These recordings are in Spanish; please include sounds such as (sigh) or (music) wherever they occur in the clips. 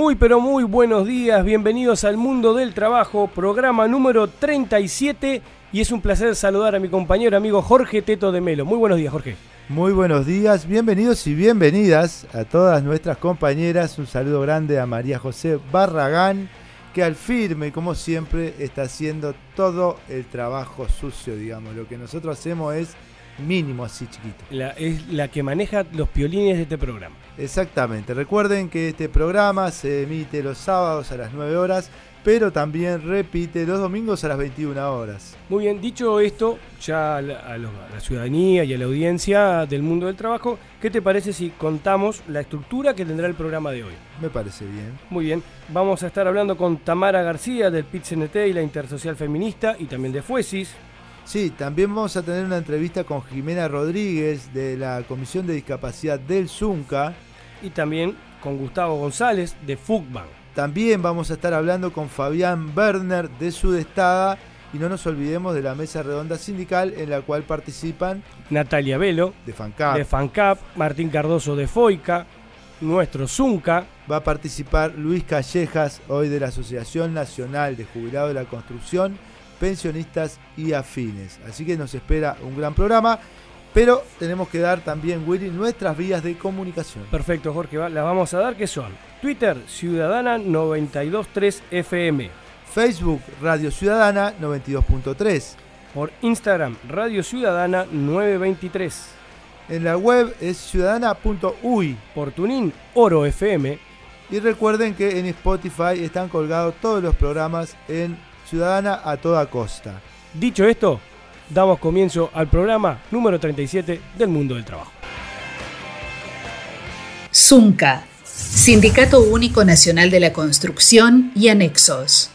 Muy pero muy buenos días, bienvenidos al Mundo del Trabajo, programa número 37 y es un placer saludar a mi compañero amigo Jorge Teto de Melo. Muy buenos días Jorge. Muy buenos días, bienvenidos y bienvenidas a todas nuestras compañeras. Un saludo grande a María José Barragán, que al firme, como siempre, está haciendo todo el trabajo sucio, digamos. Lo que nosotros hacemos es mínimo así chiquito. La, es la que maneja los piolines de este programa. Exactamente. Recuerden que este programa se emite los sábados a las 9 horas, pero también repite los domingos a las 21 horas. Muy bien, dicho esto, ya a la, a ciudadanía y a la audiencia del mundo del trabajo, ¿qué te parece si contamos la estructura que tendrá el programa de hoy? Me parece bien. Muy bien, vamos a estar hablando con Tamara García del PIT-CNT y la Intersocial Feminista y también de Fuesis. Sí, también vamos a tener una entrevista con Jimena Rodríguez de la Comisión de Discapacidad del ZUNCA. y también con Gustavo González de FUCBAN. También vamos a estar hablando con Fabián Werner de Sudestada y no nos olvidemos de la mesa redonda sindical en la cual participan Natalia Velo de FANCAP. de FANCAP, Martín Cardoso de FOICA, nuestro Zunca, Va a participar Luis Callejas, hoy de la Asociación Nacional de Jubilados de la Construcción, Pensionistas y Afines. Así que nos espera un gran programa, pero tenemos que dar también, Willy, nuestras vías de comunicación. perfecto Jorge, las vamos a dar que son Twitter Ciudadana 923 FM, Facebook Radio Ciudadana 92.3. por Instagram Radio Ciudadana 923, En la web es ciudadana.uy. por Tunin Oro FM, Y recuerden que en Spotify están colgados todos los programas en Ciudadana a toda costa. Dicho esto, damos comienzo al programa número 37 del mundo del trabajo. Zunca, Sindicato Único Nacional de la Construcción y Anexos.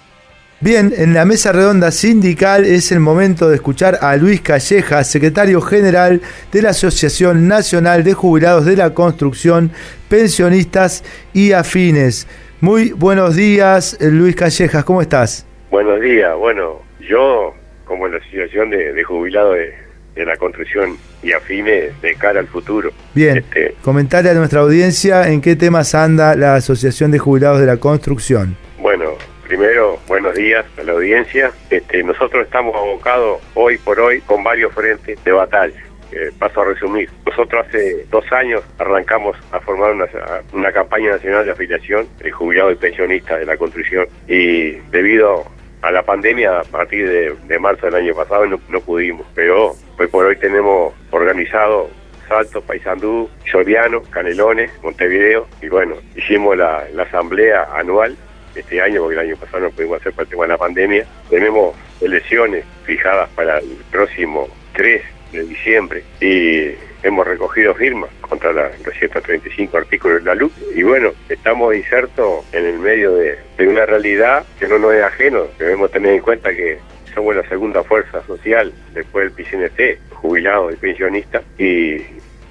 Bien, en la mesa redonda sindical es el momento de escuchar a Luis Calleja, secretario general de la Asociación Nacional de Jubilados de la Construcción, Pensionistas y Afines. Muy buenos días, Luis Callejas, ¿cómo estás? Buenos días. Bueno, yo, como la Asociación de, de Jubilados de, de la Construcción y afines de cara al futuro. Bien, Este, comentarle a nuestra audiencia en qué temas anda la Asociación de Jubilados de la Construcción. bueno, primero, buenos días a la audiencia. Este, nosotros estamos abocados hoy por hoy con varios frentes de batalla. Eh, paso a resumir. Nosotros hace dos años arrancamos a formar una, una campaña nacional de afiliación de jubilados y pensionistas de la construcción y debido a la pandemia a partir de, marzo del año pasado no, pudimos, pero hoy por hoy tenemos organizado Salto, Paysandú, Soriano, Canelones, Montevideo y bueno, hicimos la, la asamblea anual este año porque el año pasado no pudimos hacer por el tema de la pandemia. Tenemos elecciones fijadas para el próximo 3 de diciembre y hemos recogido firmas contra la, los 135 artículos de la luz y bueno, estamos insertos en el medio de, una realidad que no nos es ajeno, debemos tener en cuenta que somos la segunda fuerza social después del PCNT, jubilados y pensionistas y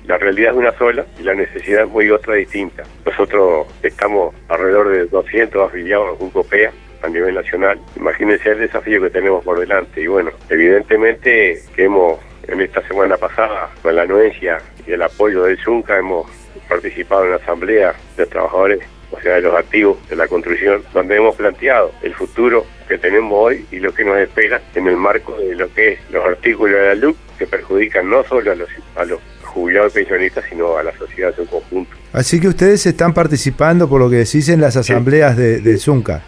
la realidad es una sola y la necesidad es muy otra distinta. Nosotros estamos alrededor de 200 afiliados a UCOPEA a nivel nacional. Imagínense el desafío que tenemos por delante. Y bueno, evidentemente que hemos, en esta semana pasada, con la anuencia y el apoyo del ZUNCA, hemos participado en la asamblea de trabajadores, o sea, de los activos de la construcción, donde hemos planteado el futuro que tenemos hoy y lo que nos espera en el marco de lo que es los artículos de la LUC que perjudican no solo a los, a los jubilados y pensionistas, sino a la sociedad en su conjunto. Así que ustedes están participando, por lo que decís, en las asambleas de, del Zunca.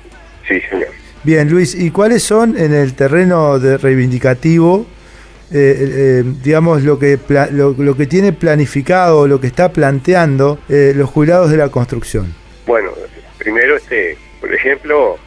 Sí, señor. Bien, Luis, ¿y cuáles son en el terreno de reivindicativo, eh, eh, digamos, lo que, lo, que tiene planificado, lo que está planteando eh, los jubilados de la construcción? Bueno, primero, este, por ejemplo,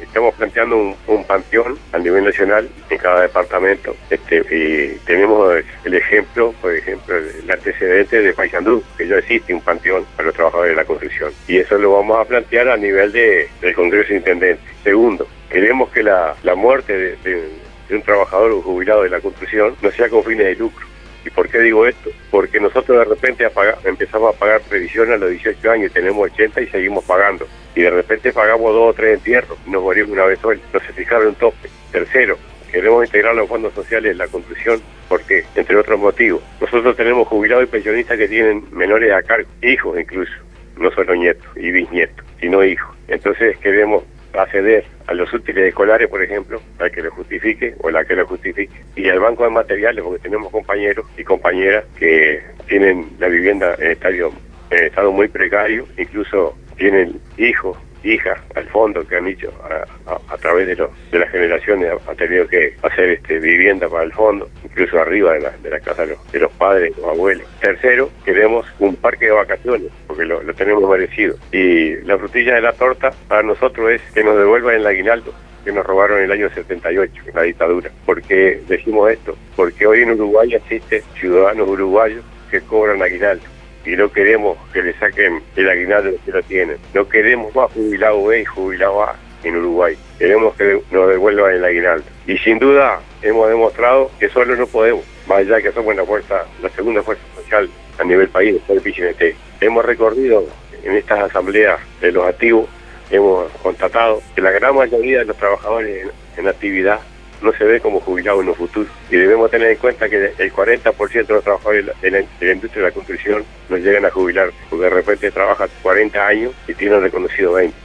estamos planteando un, panteón a nivel nacional en cada departamento este, y tenemos el ejemplo, por ejemplo, el antecedente de Paysandú, que ya existe un panteón para los trabajadores de la construcción y eso lo vamos a plantear a nivel de, del Congreso de Intendente. Segundo, queremos que la, la muerte de, de un trabajador o jubilado de la construcción no sea con fines de lucro ¿Y por qué digo esto? Porque nosotros de repente empezamos a pagar previsión a los 18 años, tenemos 80 y seguimos pagando. Y de repente pagamos dos o tres entierros y nos morimos una vez hoy. No se fijaron un tope. Tercero, queremos integrar los fondos sociales en la construcción porque, entre otros motivos, nosotros tenemos jubilados y pensionistas que tienen menores a cargo, hijos incluso, no solo nietos y bisnietos, sino hijos. Entonces queremos acceder a los útiles escolares, por ejemplo, al que lo justifique o la que lo justifique, y al banco de materiales, porque tenemos compañeros y compañeras que tienen la vivienda en estadio, en estado muy precario, incluso tienen hijos hijas al fondo que han dicho a, través de, de las generaciones han tenido que hacer este vivienda para el fondo, incluso arriba de la, de la casa de los, padres, los abuelos. Tercero, queremos un parque de vacaciones, porque lo, tenemos merecido. Y la frutilla de la torta para nosotros es que nos devuelvan el aguinaldo que nos robaron en el año 78, en la dictadura. ¿Por qué decimos esto? Porque hoy en Uruguay existen ciudadanos uruguayos que cobran aguinaldo y no queremos que le saquen el aguinaldo que lo tienen. No queremos más jubilado B y jubilado A en Uruguay. Queremos que nos devuelvan el aguinaldo. Y sin duda hemos demostrado que solo no podemos, más allá que somos la fuerza, la segunda fuerza social a nivel país después del PCNT. Hemos recorrido en estas asambleas de los activos, hemos constatado que la gran mayoría de los trabajadores en actividad no se ve como jubilado en un futuro. Y debemos tener en cuenta que el 40% de los trabajadores de la, industria de la construcción no llegan a jubilar, porque de repente trabajan 40 años y tienen reconocido 20.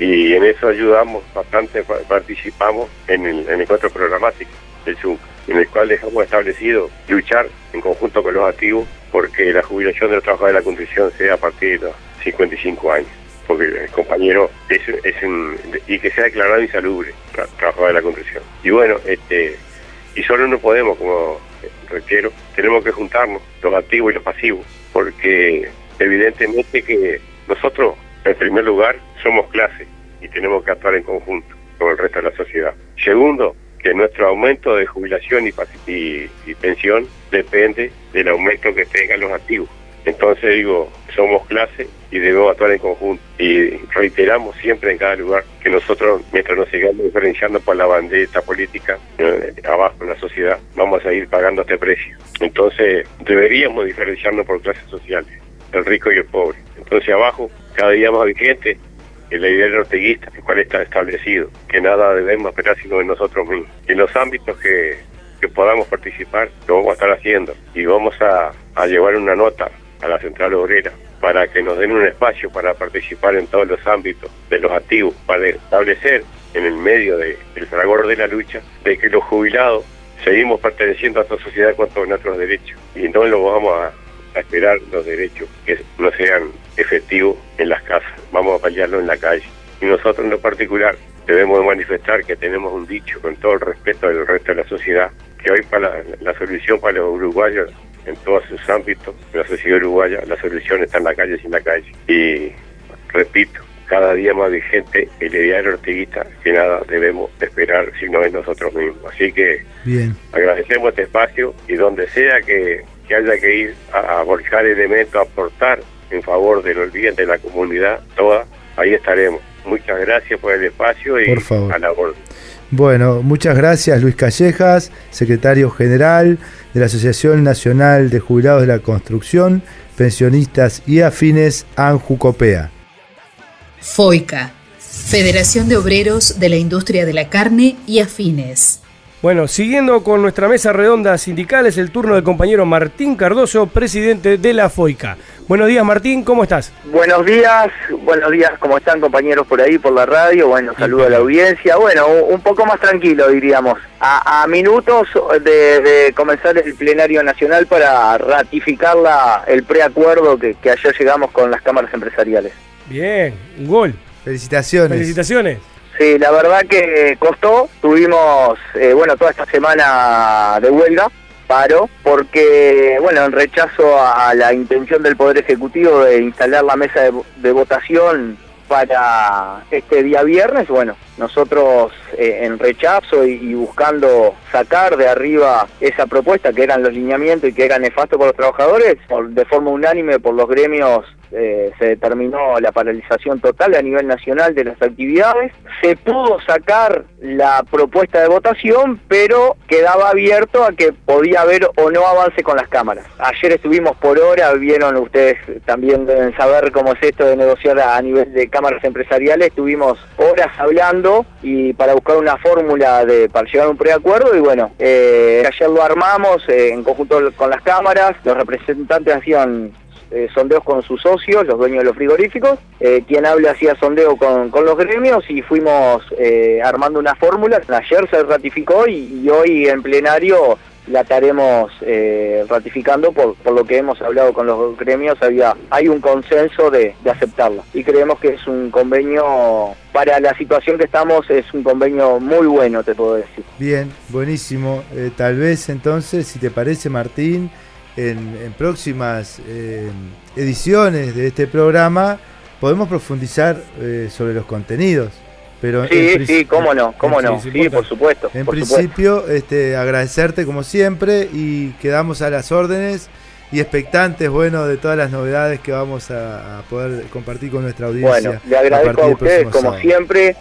Y en eso ayudamos bastante, participamos en el, en encuentro programático del ZUNC, en el cual dejamos establecido luchar en conjunto con los activos porque la jubilación de los trabajadores de la construcción sea a partir de los 55 años porque el compañero es, es un, y que sea declarado insalubre, trabajador de la construcción. Y bueno, este y solo no podemos, como requiero, tenemos que juntarnos, los activos y los pasivos, porque evidentemente que nosotros, en primer lugar, somos clase y tenemos que actuar en conjunto con el resto de la sociedad. Segundo, que nuestro aumento de jubilación y, y, y pensión depende del aumento que tengan los activos. Entonces digo, somos clase y debemos actuar en conjunto. Y reiteramos siempre en cada lugar que nosotros, mientras nos sigamos diferenciando por la bandera política eh, abajo en la sociedad, vamos a ir pagando este precio. Entonces deberíamos diferenciarnos por clases sociales, el rico y el pobre. Entonces abajo, cada día más vigente, el ideal orteguista, el cual está establecido, que nada debemos esperar sino de nosotros mismos. En los ámbitos que, podamos participar, lo vamos a estar haciendo y vamos a llevar una nota a la central obrera para que nos den un espacio para participar en todos los ámbitos de los activos, para establecer en el medio del fragor de la lucha de que los jubilados seguimos perteneciendo a esta sociedad cuanto a nuestros derechos y no lo vamos a, esperar los derechos que no sean efectivos en las casas, vamos a pelearlo en la calle. Y nosotros en lo particular debemos manifestar que tenemos un dicho con todo el respeto del resto de la sociedad, que hoy para la solución para los uruguayos en todos sus ámbitos la sociedad uruguaya, la solución está en la calle sin la calle. Y repito, cada día más vigente el ideal orteguista que nada debemos esperar si no es nosotros mismos. Así que Bien. agradecemos este espacio y donde sea que, haya que ir a, volcar elementos, a aportar en favor del olvidante de la comunidad toda, ahí estaremos. Muchas gracias por el espacio y por favor. a la orden. Bueno, muchas gracias Luis Callejas, secretario general de la Asociación Nacional de Jubilados de la Construcción, Pensionistas y Afines, ANJUCOPEA. FOICA, Federación de Obreros de la Industria de la Carne y Afines. Bueno, siguiendo con nuestra mesa redonda sindical, es el turno del compañero Martín Cardoso, presidente de la FOICA. Buenos días, Martín, ¿cómo estás? Buenos días, buenos días, ¿cómo están compañeros por ahí, por la radio? Bueno, saludo a la audiencia. Bueno, un poco más tranquilo, diríamos. A, minutos de, comenzar el plenario nacional para ratificar la, el preacuerdo que, que ayer llegamos con las cámaras empresariales. Bien, un gol. Felicitaciones. Felicitaciones. Sí, la verdad que costó. Tuvimos, eh, bueno, toda esta semana de huelga, paro, porque, bueno, en rechazo a, la intención del Poder Ejecutivo de instalar la mesa de, votación para este día viernes, bueno, nosotros eh, en rechazo y, buscando sacar de arriba esa propuesta que eran los lineamientos y que era nefasto para los trabajadores, de forma unánime por los gremios eh, se determinó la paralización total a nivel nacional de las actividades. Se pudo sacar la propuesta de votación, pero quedaba abierto a que podía haber o no avance con las cámaras. Ayer estuvimos por hora, vieron ustedes también deben saber cómo es esto de negociar a nivel de cámaras empresariales, estuvimos horas hablando y para buscar una fórmula de para llegar a un preacuerdo y bueno, eh, ayer lo armamos eh, en conjunto con las cámaras, los representantes hacían eh, sondeos con sus socios, los dueños de los frigoríficos, eh, quien habla hacía sondeo con, los gremios y fuimos eh, armando una fórmula. Ayer se ratificó y, hoy en plenario la estaremos ratificando por, lo que hemos hablado con los gremios, había hay un consenso de, de aceptarla y creemos que es un convenio para la situación que estamos es un convenio muy bueno, te puedo decir. Bien, buenísimo. tal vez entonces, si te parece, Martín, en, próximas eh, ediciones de este programa podemos profundizar eh, sobre los contenidos. Pero sí, sí, cómo no, cómo no, sí, por supuesto. En principio, Este, agradecerte como siempre y quedamos a las órdenes y expectantes, bueno, de todas las novedades que vamos a, poder compartir con nuestra audiencia. Bueno, le agradezco a, ustedes, como siempre,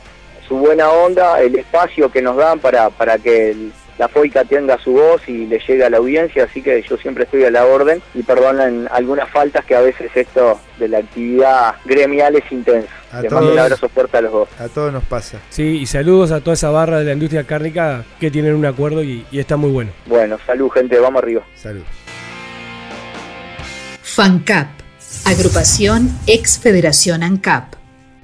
su buena onda, el espacio que nos dan para, para que el, la FOICA tenga su voz y le llegue a la audiencia, así que yo siempre estoy a la orden y perdonen algunas faltas que a veces esto de la actividad gremial es intenso. A mando un abrazo fuerte a los dos. A todos nos pasa. Sí, y saludos a toda esa barra de la industria cárnica que tienen un acuerdo y, y está muy bueno. Bueno, salud gente, vamos arriba. Salud. FANCAP, agrupación ex Federación ANCAP.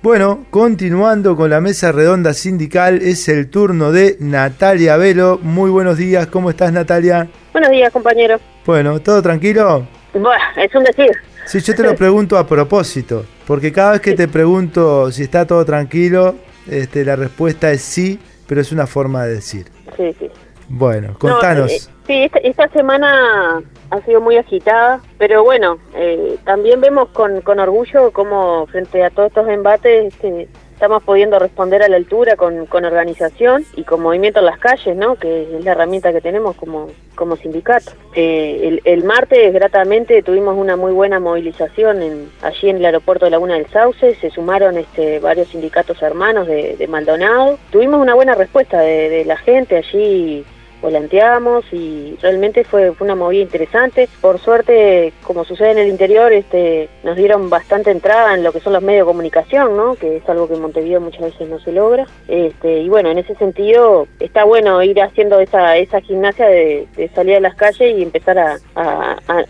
Bueno, continuando con la mesa redonda sindical, es el turno de Natalia Velo. Muy buenos días, ¿cómo estás Natalia? Buenos días, compañero. Bueno, ¿todo tranquilo? Bueno, es un decir. Sí, yo te lo pregunto a propósito, porque cada vez que te pregunto si está todo tranquilo, este, la respuesta es sí, pero es una forma de decir. Sí, sí. Bueno, contanos. Eh, sí, esta, semana ha sido muy agitada, pero bueno, eh, también vemos con, orgullo cómo frente a todos estos embates este, estamos pudiendo responder a la altura con, con, organización y con movimiento en las calles, ¿no? que es la herramienta que tenemos como, como sindicato. Eh, el, el, martes, gratamente, tuvimos una muy buena movilización en, allí en el aeropuerto de Laguna del Sauce, se sumaron este, varios sindicatos hermanos de, de Maldonado. Tuvimos una buena respuesta de la gente allí volanteamos y realmente fue, una movida interesante. Por suerte, como sucede en el interior, este, nos dieron bastante entrada en lo que son los medios de comunicación, ¿no? que es algo que en Montevideo muchas veces no se logra. Este, y bueno, en ese sentido está bueno ir haciendo esa, esa gimnasia de, salir a las calles y empezar a,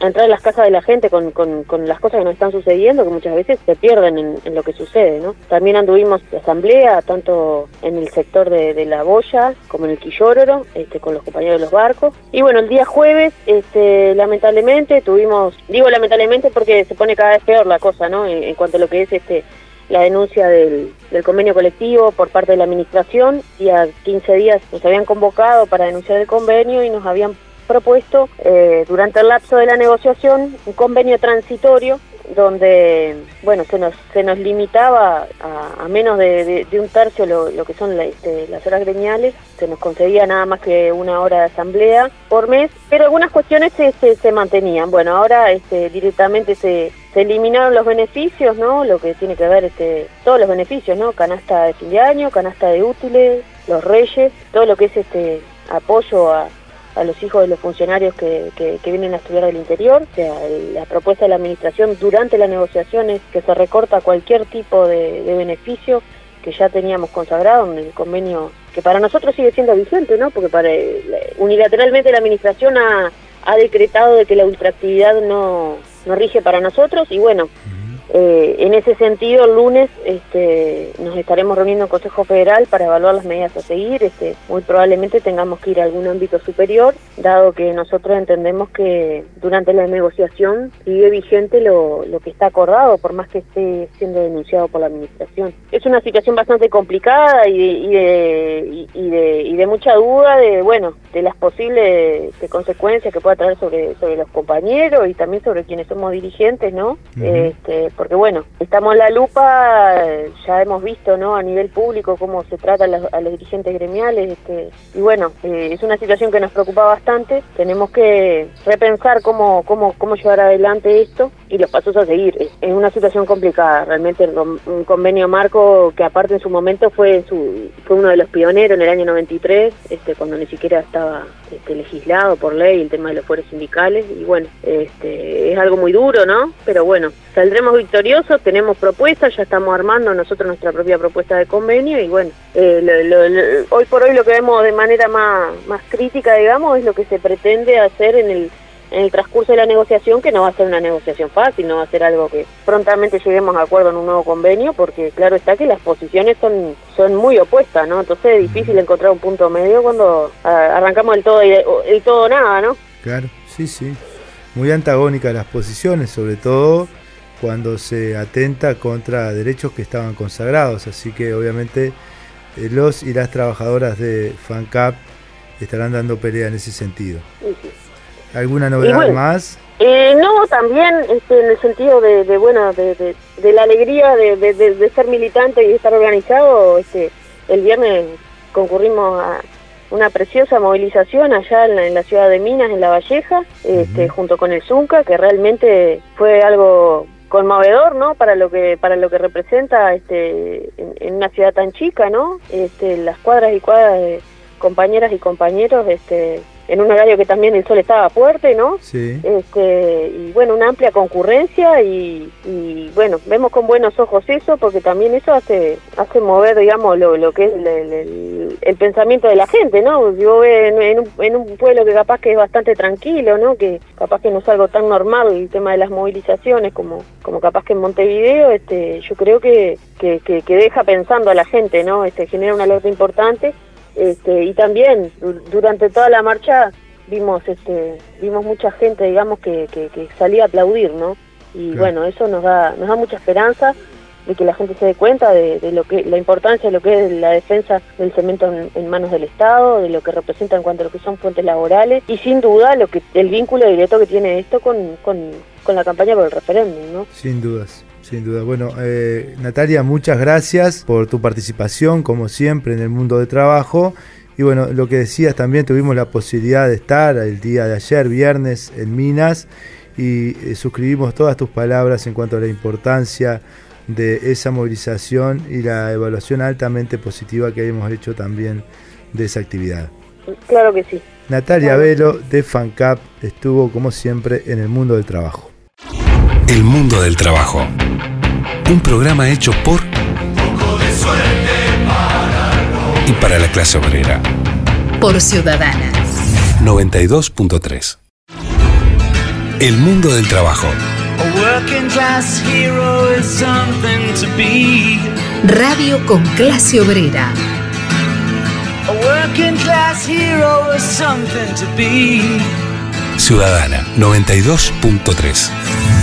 entrar en las casas de la gente con, con, las cosas que nos están sucediendo, que muchas veces se pierden en, lo que sucede. ¿no? También anduvimos de asamblea, tanto en el sector de, de la boya como en el Quillóroro, este, con los compañeros de los barcos. Y bueno, el día jueves, este, lamentablemente, tuvimos, digo lamentablemente porque se pone cada vez peor la cosa, ¿no? En, cuanto a lo que es este la denuncia del, convenio colectivo por parte de la administración y a 15 días nos habían convocado para denunciar el convenio y nos habían propuesto eh, durante el lapso de la negociación un convenio transitorio donde bueno se nos se nos limitaba a, menos de, un tercio lo, que son este, las horas gremiales se nos concedía nada más que una hora de asamblea por mes pero algunas cuestiones se, se, mantenían. Bueno ahora este, directamente se, se eliminaron los beneficios no lo que tiene que ver este todos los beneficios no canasta de fin de año canasta de útiles los reyes todo lo que es este apoyo a a los hijos de los funcionarios que, que, vienen a estudiar del interior. O sea, la propuesta de la administración durante las negociaciones que se recorta cualquier tipo de, beneficio que ya teníamos consagrado en el convenio que para nosotros sigue siendo vigente, ¿no? Porque para unilateralmente la administración ha, ha decretado de que la ultraactividad no, no rige para nosotros y bueno, eh, en ese sentido, el lunes este, nos estaremos reuniendo en Consejo Federal para evaluar las medidas a seguir. Este, muy probablemente tengamos que ir a algún ámbito superior, dado que nosotros entendemos que durante la negociación sigue vigente lo, lo que está acordado, por más que esté siendo denunciado por la Administración. Es una situación bastante complicada y de, y de, y de, y de mucha duda de, bueno, de las posibles consecuencias que pueda traer sobre, sobre los compañeros y también sobre quienes somos dirigentes, ¿no? este, porque bueno, estamos en la lupa, ya hemos visto, ¿no? A nivel público cómo se trata a los, dirigentes gremiales, este, y bueno, eh, es una situación que nos preocupa bastante, tenemos que repensar cómo, cómo, cómo llevar adelante esto y los pasos a seguir. Es, una situación complicada, realmente un convenio marco que aparte en su momento fue, su, fue uno de los pioneros en el año 93, este, cuando ni siquiera estaba este, legislado por ley el tema de los fueros sindicales, y bueno, este, es algo muy duro, ¿no? Pero bueno, saldremos victoriosos, tenemos propuestas, ya estamos armando nosotros nuestra propia propuesta de convenio y bueno, eh, hoy por hoy lo que vemos de manera más, más crítica, digamos, es lo que se pretende hacer en el en el transcurso de la negociación, que no va a ser una negociación fácil, no va a ser algo que prontamente lleguemos a acuerdo en un nuevo convenio, porque claro está que las posiciones son, son muy opuestas, ¿no? Entonces es difícil encontrar un punto medio cuando arrancamos el todo, el todo nada, ¿no? Claro, sí, sí. Muy antagónicas las posiciones, sobre todo cuando se atenta contra derechos que estaban consagrados. Así que obviamente eh, los y las trabajadoras de FANCAP estarán dando pelea en ese sentido. ¿Alguna novedad más? Eh, no, también este, en el sentido de, bueno, de, la alegría de, ser militante y estar organizado. Este, el viernes concurrimos a una preciosa movilización allá en la, ciudad de Minas, en La Valleja, este, junto con el Zunca, que realmente fue algo conmovedor, ¿no? Para lo que para lo que representa este en, una ciudad tan chica, ¿no? Este, las cuadras y cuadras de compañeras y compañeros, este, en un horario que también el sol estaba fuerte, ¿no? Sí. Este, y bueno, una amplia concurrencia y, bueno, vemos con buenos ojos eso porque también eso hace hace mover, digamos, lo, lo que es el, pensamiento de la gente, ¿no? Yo en, en, un, en un pueblo que capaz que es bastante tranquilo, ¿no? Que capaz que no es algo tan normal el tema de las movilizaciones como, como capaz que en Montevideo, este, yo creo que, que, que, que deja pensando a la gente, ¿no? Este, genera una alerta importante este, y también durante toda la marcha vimos este vimos mucha gente digamos que, que, salía a aplaudir no y bueno eso nos da nos da mucha esperanza de que la gente se dé cuenta de, lo que la importancia de lo que es la defensa del cemento en, manos del Estado, de lo que representa en cuanto a lo que son fuentes laborales y sin duda lo que el vínculo directo que tiene esto con, con, con la campaña por el referéndum, ¿no? Sin dudas. Sin duda. Bueno, eh, Natalia, muchas gracias por tu participación, como siempre, en el mundo de trabajo. Y bueno, lo que decías también, tuvimos la posibilidad de estar el día de ayer, viernes, en Minas, y eh, suscribimos todas tus palabras en cuanto a la importancia de esa movilización y la evaluación altamente positiva que hemos hecho también de esa actividad. Claro que sí. Natalia Velo de FANCAP estuvo como siempre en el mundo del trabajo. El mundo del trabajo. Un programa hecho por y para la clase obrera. Por Ciudadana. 92.3. El mundo del trabajo. Radio con clase obrera. Ciudadana 92.3.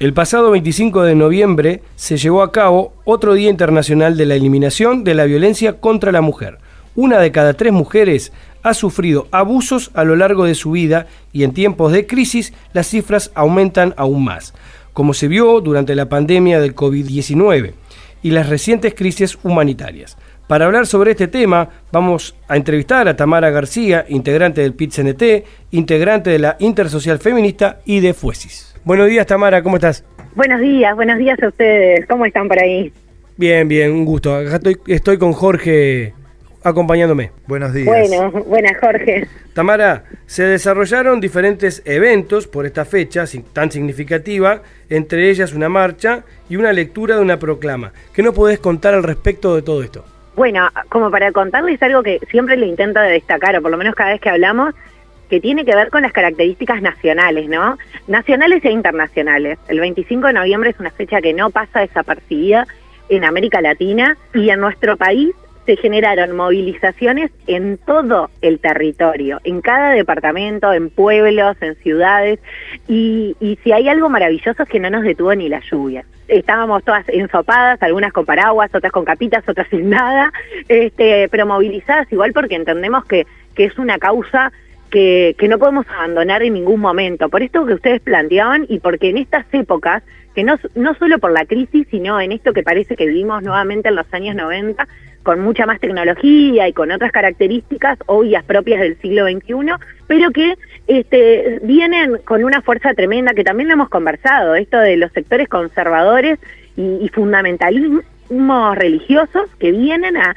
El pasado 25 de noviembre se llevó a cabo otro Día Internacional de la Eliminación de la Violencia contra la Mujer. Una de cada tres mujeres ha sufrido abusos a lo largo de su vida y en tiempos de crisis las cifras aumentan aún más, como se vio durante la pandemia del COVID-19 y las recientes crisis humanitarias. Para hablar sobre este tema, vamos a entrevistar a Tamara García, integrante del PIT-CNT, integrante de la Intersocial Feminista y de Fuesis. Buenos días, Tamara, ¿cómo estás? Buenos días, buenos días a ustedes. ¿Cómo están por ahí? Bien, bien, un gusto. Acá estoy, estoy con Jorge acompañándome. Buenos días. Bueno, buenas Jorge. Tamara, se desarrollaron diferentes eventos por esta fecha tan significativa, entre ellas una marcha y una lectura de una proclama. ¿Qué nos podés contar al respecto de todo esto? Bueno, como para contarles algo que siempre le intento destacar, o por lo menos cada vez que hablamos, que tiene que ver con las características nacionales, ¿no? Nacionales e internacionales. El 25 de noviembre es una fecha que no pasa desapercibida en América Latina y en nuestro país se generaron movilizaciones en todo el territorio, en cada departamento, en pueblos, en ciudades, y, y si hay algo maravilloso es que no nos detuvo ni la lluvia. Estábamos todas ensopadas, algunas con paraguas, otras con capitas, otras sin nada, este, pero movilizadas igual porque entendemos que, que es una causa que, que no podemos abandonar en ningún momento. Por esto que ustedes planteaban y porque en estas épocas, que no, no solo por la crisis, sino en esto que parece que vivimos nuevamente en los años 90, con mucha más tecnología y con otras características obvias propias del siglo XXI, pero que este, vienen con una fuerza tremenda, que también lo hemos conversado, esto de los sectores conservadores y, y fundamentalismos religiosos que vienen a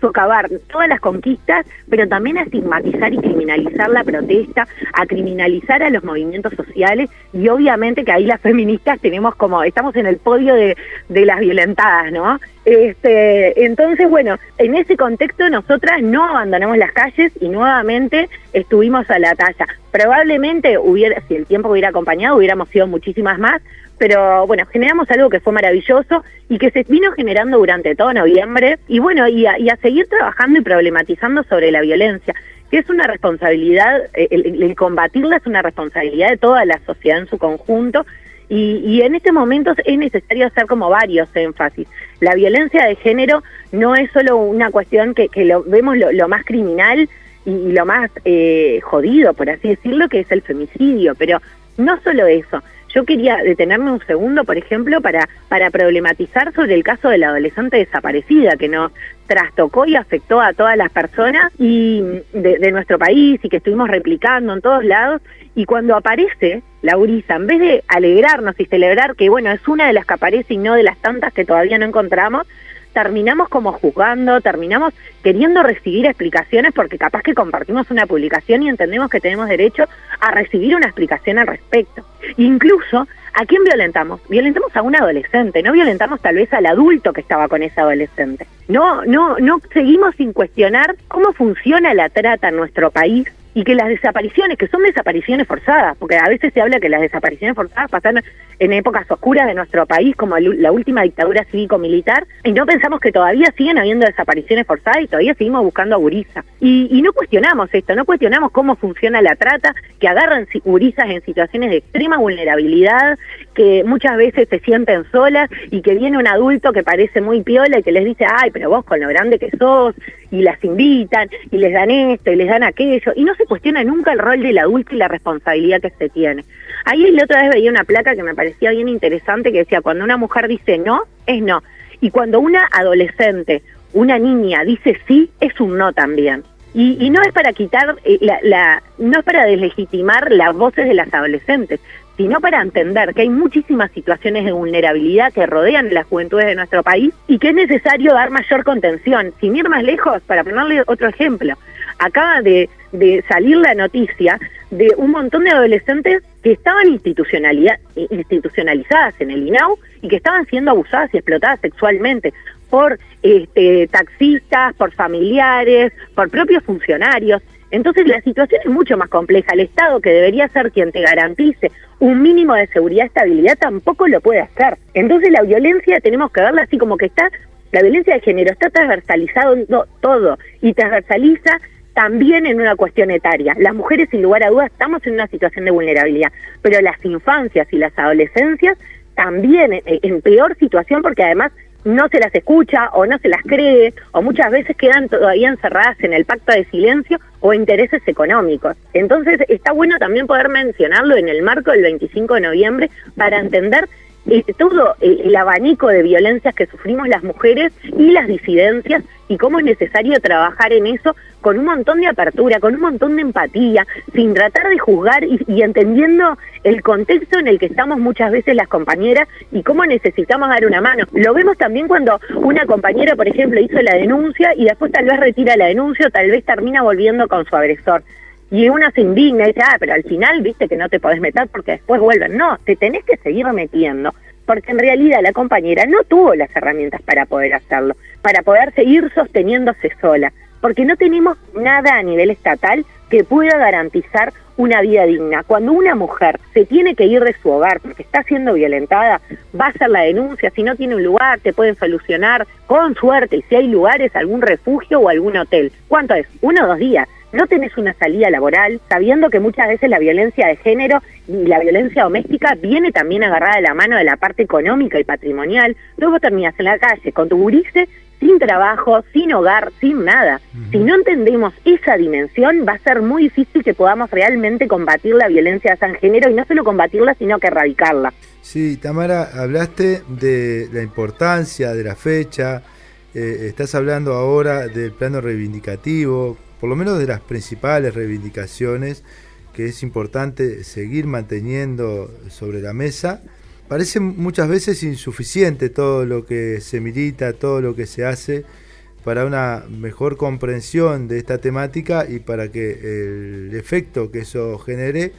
socavar todas las conquistas, pero también a estigmatizar y criminalizar la protesta, a criminalizar a los movimientos sociales y obviamente que ahí las feministas tenemos como, estamos en el podio de, de las violentadas, ¿no? Este, entonces, bueno, en ese contexto nosotras no abandonamos las calles y nuevamente estuvimos a la talla. Probablemente hubiera, si el tiempo hubiera acompañado, hubiéramos sido muchísimas más, pero bueno, generamos algo que fue maravilloso y que se vino generando durante todo noviembre y bueno, y a, y a seguir trabajando y problematizando sobre la violencia, que es una responsabilidad, eh, el, combatirla es una responsabilidad de toda la sociedad en su conjunto y, y, en este momento es necesario hacer como varios énfasis. La violencia de género no es solo una cuestión que, que lo vemos lo, lo más criminal y, y lo más eh, jodido, por así decirlo, que es el femicidio, pero no solo eso. Yo quería detenerme un segundo, por ejemplo, para, para problematizar sobre el caso de la adolescente desaparecida, que nos trastocó y afectó a todas las personas y de, nuestro país y que estuvimos replicando en todos lados. Y cuando aparece la Urisa, en vez de alegrarnos y celebrar que, bueno, es una de las que aparece y no de las tantas que todavía no encontramos, terminamos como juzgando, terminamos queriendo recibir explicaciones porque capaz que compartimos una publicación y entendemos que tenemos derecho a recibir una explicación al respecto. Incluso, ¿a quién violentamos? Violentamos a un adolescente, no violentamos tal vez al adulto que estaba con ese adolescente. No, no, no seguimos sin cuestionar cómo funciona la trata en nuestro país y que las desapariciones, que son desapariciones forzadas, porque a veces se habla que las desapariciones forzadas pasaron en épocas oscuras de nuestro país, como la última dictadura cívico-militar, y no pensamos que todavía siguen habiendo desapariciones forzadas y todavía seguimos buscando a Guriza. Y, y no cuestionamos esto, no cuestionamos cómo funciona la trata, que agarran gurisas en situaciones de extrema vulnerabilidad, que muchas veces se sienten solas y que viene un adulto que parece muy piola y que les dice, ay, pero vos con lo grande que sos, y las invitan, y les dan esto, y les dan aquello, y no se cuestiona nunca el rol del adulto y la responsabilidad que se tiene. Ahí la otra vez veía una placa que me parecía bien interesante que decía, cuando una mujer dice no, es no. Y cuando una adolescente, una niña dice sí, es un no también. Y, y no es para quitar, eh, la, la, no es para deslegitimar las voces de las adolescentes, sino para entender que hay muchísimas situaciones de vulnerabilidad que rodean las juventudes de nuestro país y que es necesario dar mayor contención. Sin ir más lejos, para ponerle otro ejemplo, acaba de, salir la noticia de un montón de adolescentes que estaban institucionalizadas en el INAU y que estaban siendo abusadas y explotadas sexualmente por este, taxistas, por familiares, por propios funcionarios. Entonces la situación es mucho más compleja. El Estado, que debería ser quien te garantice un mínimo de seguridad y estabilidad, tampoco lo puede hacer. Entonces la violencia tenemos que verla así como que está, la violencia de género está transversalizado todo y transversaliza también en una cuestión etaria. Las mujeres, sin lugar a dudas, estamos en una situación de vulnerabilidad, pero las infancias y las adolescencias también en, en peor situación porque además no se las escucha o no se las cree o muchas veces quedan todavía encerradas en el pacto de silencio o intereses económicos. Entonces está bueno también poder mencionarlo en el marco del 25 de noviembre para entender eh, todo el, abanico de violencias que sufrimos las mujeres y las disidencias y cómo es necesario trabajar en eso con un montón de apertura, con un montón de empatía, sin tratar de juzgar y, y entendiendo el contexto en el que estamos muchas veces las compañeras y cómo necesitamos dar una mano. Lo vemos también cuando una compañera, por ejemplo, hizo la denuncia y después tal vez retira la denuncia o tal vez termina volviendo con su agresor. Y una se indigna y dice, ah, pero al final viste que no te podés meter porque después vuelven. No, te tenés que seguir metiendo, porque en realidad la compañera no tuvo las herramientas para poder hacerlo, para poder seguir sosteniéndose sola, porque no tenemos nada a nivel estatal que pueda garantizar una vida digna. Cuando una mujer se tiene que ir de su hogar porque está siendo violentada, va a hacer la denuncia, si no tiene un lugar, te pueden solucionar con suerte, y si hay lugares, algún refugio o algún hotel. ¿Cuánto es? Uno o dos días no tenés una salida laboral, sabiendo que muchas veces la violencia de género y la violencia doméstica viene también agarrada de la mano de la parte económica y patrimonial, luego terminas en la calle con tu gurice sin trabajo, sin hogar, sin nada. Si no entendemos esa dimensión, va a ser muy difícil que podamos realmente combatir la violencia de género y no solo combatirla, sino que erradicarla. Sí, Tamara, hablaste de la importancia de la fecha, eh, estás hablando ahora del plano reivindicativo, por lo menos de las principales reivindicaciones que es importante seguir manteniendo sobre la mesa. Parece muchas veces insuficiente todo lo que se milita, todo lo que se hace para una mejor comprensión de esta temática y para que el efecto que eso genere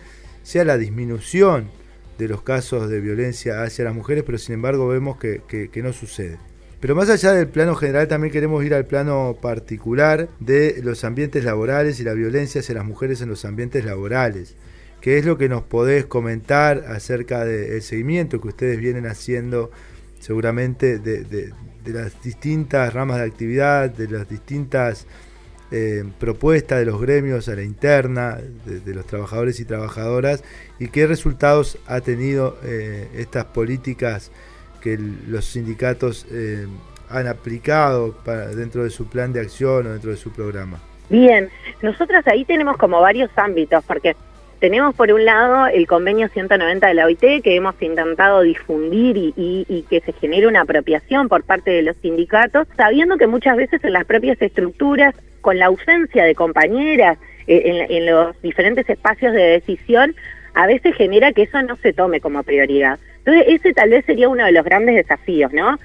sea la disminución de los casos de violencia hacia las mujeres, pero sin embargo vemos que, que, no sucede. Pero más allá del plano general, también queremos ir al plano particular de los ambientes laborales y la violencia hacia las mujeres en los ambientes laborales. ¿Qué es lo que nos podés comentar acerca del seguimiento que ustedes vienen haciendo seguramente de, las distintas ramas de actividad, de las distintas eh, propuestas de los gremios a la interna, de, de, los trabajadores y trabajadoras, y qué resultados ha tenido eh, estas políticas que los sindicatos eh, han aplicado para, dentro de su plan de acción o dentro de su programa? Bien, nosotros ahí tenemos como varios ámbitos, porque tenemos por un lado el convenio 190 de la OIT que hemos intentado difundir y, y, y, que se genere una apropiación por parte de los sindicatos, sabiendo que muchas veces en las propias estructuras, con la ausencia de compañeras eh, en, en los diferentes espacios de decisión, a veces genera que eso no se tome como prioridad. Entonces, ese tal vez sería uno de los grandes desafíos, ¿no?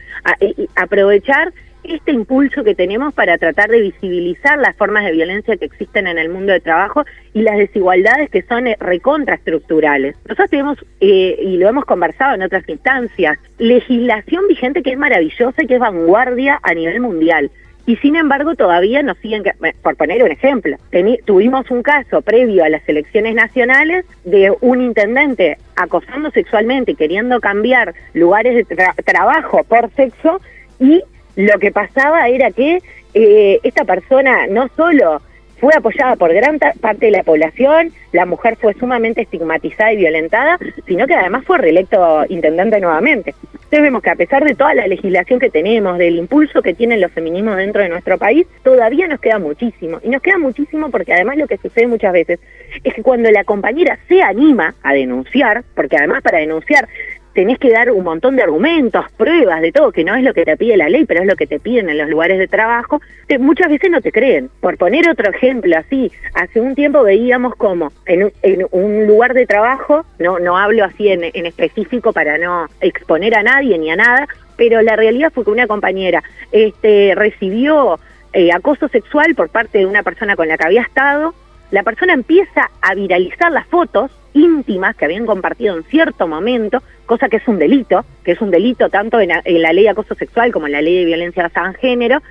Aprovechar este impulso que tenemos para tratar de visibilizar las formas de violencia que existen en el mundo de trabajo y las desigualdades que son eh, recontraestructurales. Nosotros tenemos, eh, y lo hemos conversado en otras instancias, legislación vigente que es maravillosa y que es vanguardia a nivel mundial y sin embargo todavía nos siguen, por poner un ejemplo, tuvimos un caso previo a las elecciones nacionales de un intendente acosando sexualmente y queriendo cambiar lugares de tra trabajo por sexo y lo que pasaba era que eh, esta persona no solo fue apoyada por gran parte de la población, la mujer fue sumamente estigmatizada y violentada, sino que además fue reelecto intendente nuevamente. Entonces vemos que a pesar de toda la legislación que tenemos, del impulso que tienen los feminismos dentro de nuestro país, todavía nos queda muchísimo. Y nos queda muchísimo porque además lo que sucede muchas veces es que cuando la compañera se anima a denunciar, porque además para denunciar tenés que dar un montón de argumentos, pruebas, de todo, que no es lo que te pide la ley, pero es lo que te piden en los lugares de trabajo, te, muchas veces no te creen. Por poner otro ejemplo así, hace un tiempo veíamos como en, en un lugar de trabajo, no, no hablo así en, en específico para no exponer a nadie ni a nada, pero la realidad fue que una compañera este, recibió eh, acoso sexual por parte de una persona con la que había estado, la persona empieza a viralizar las fotos íntimas que habían compartido en cierto momento, cosa que es un delito, que es un delito tanto en la, en la ley de acoso sexual como en la ley de violencia de género,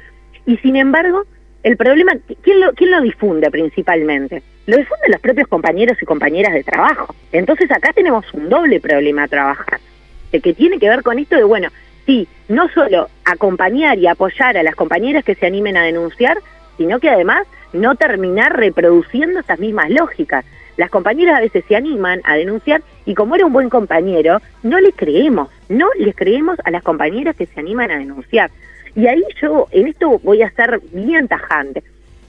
y sin embargo, el problema, ¿quién lo, ¿quién lo difunde principalmente? Lo difunden los propios compañeros y compañeras de trabajo. Entonces acá tenemos un doble problema a trabajar, de que tiene que ver con esto de, bueno, sí, no solo acompañar y apoyar a las compañeras que se animen a denunciar, sino que además no terminar reproduciendo esas mismas lógicas. Las compañeras a veces se animan a denunciar y como era un buen compañero, no les creemos, no les creemos a las compañeras que se animan a denunciar. Y ahí yo, en esto voy a ser bien tajante.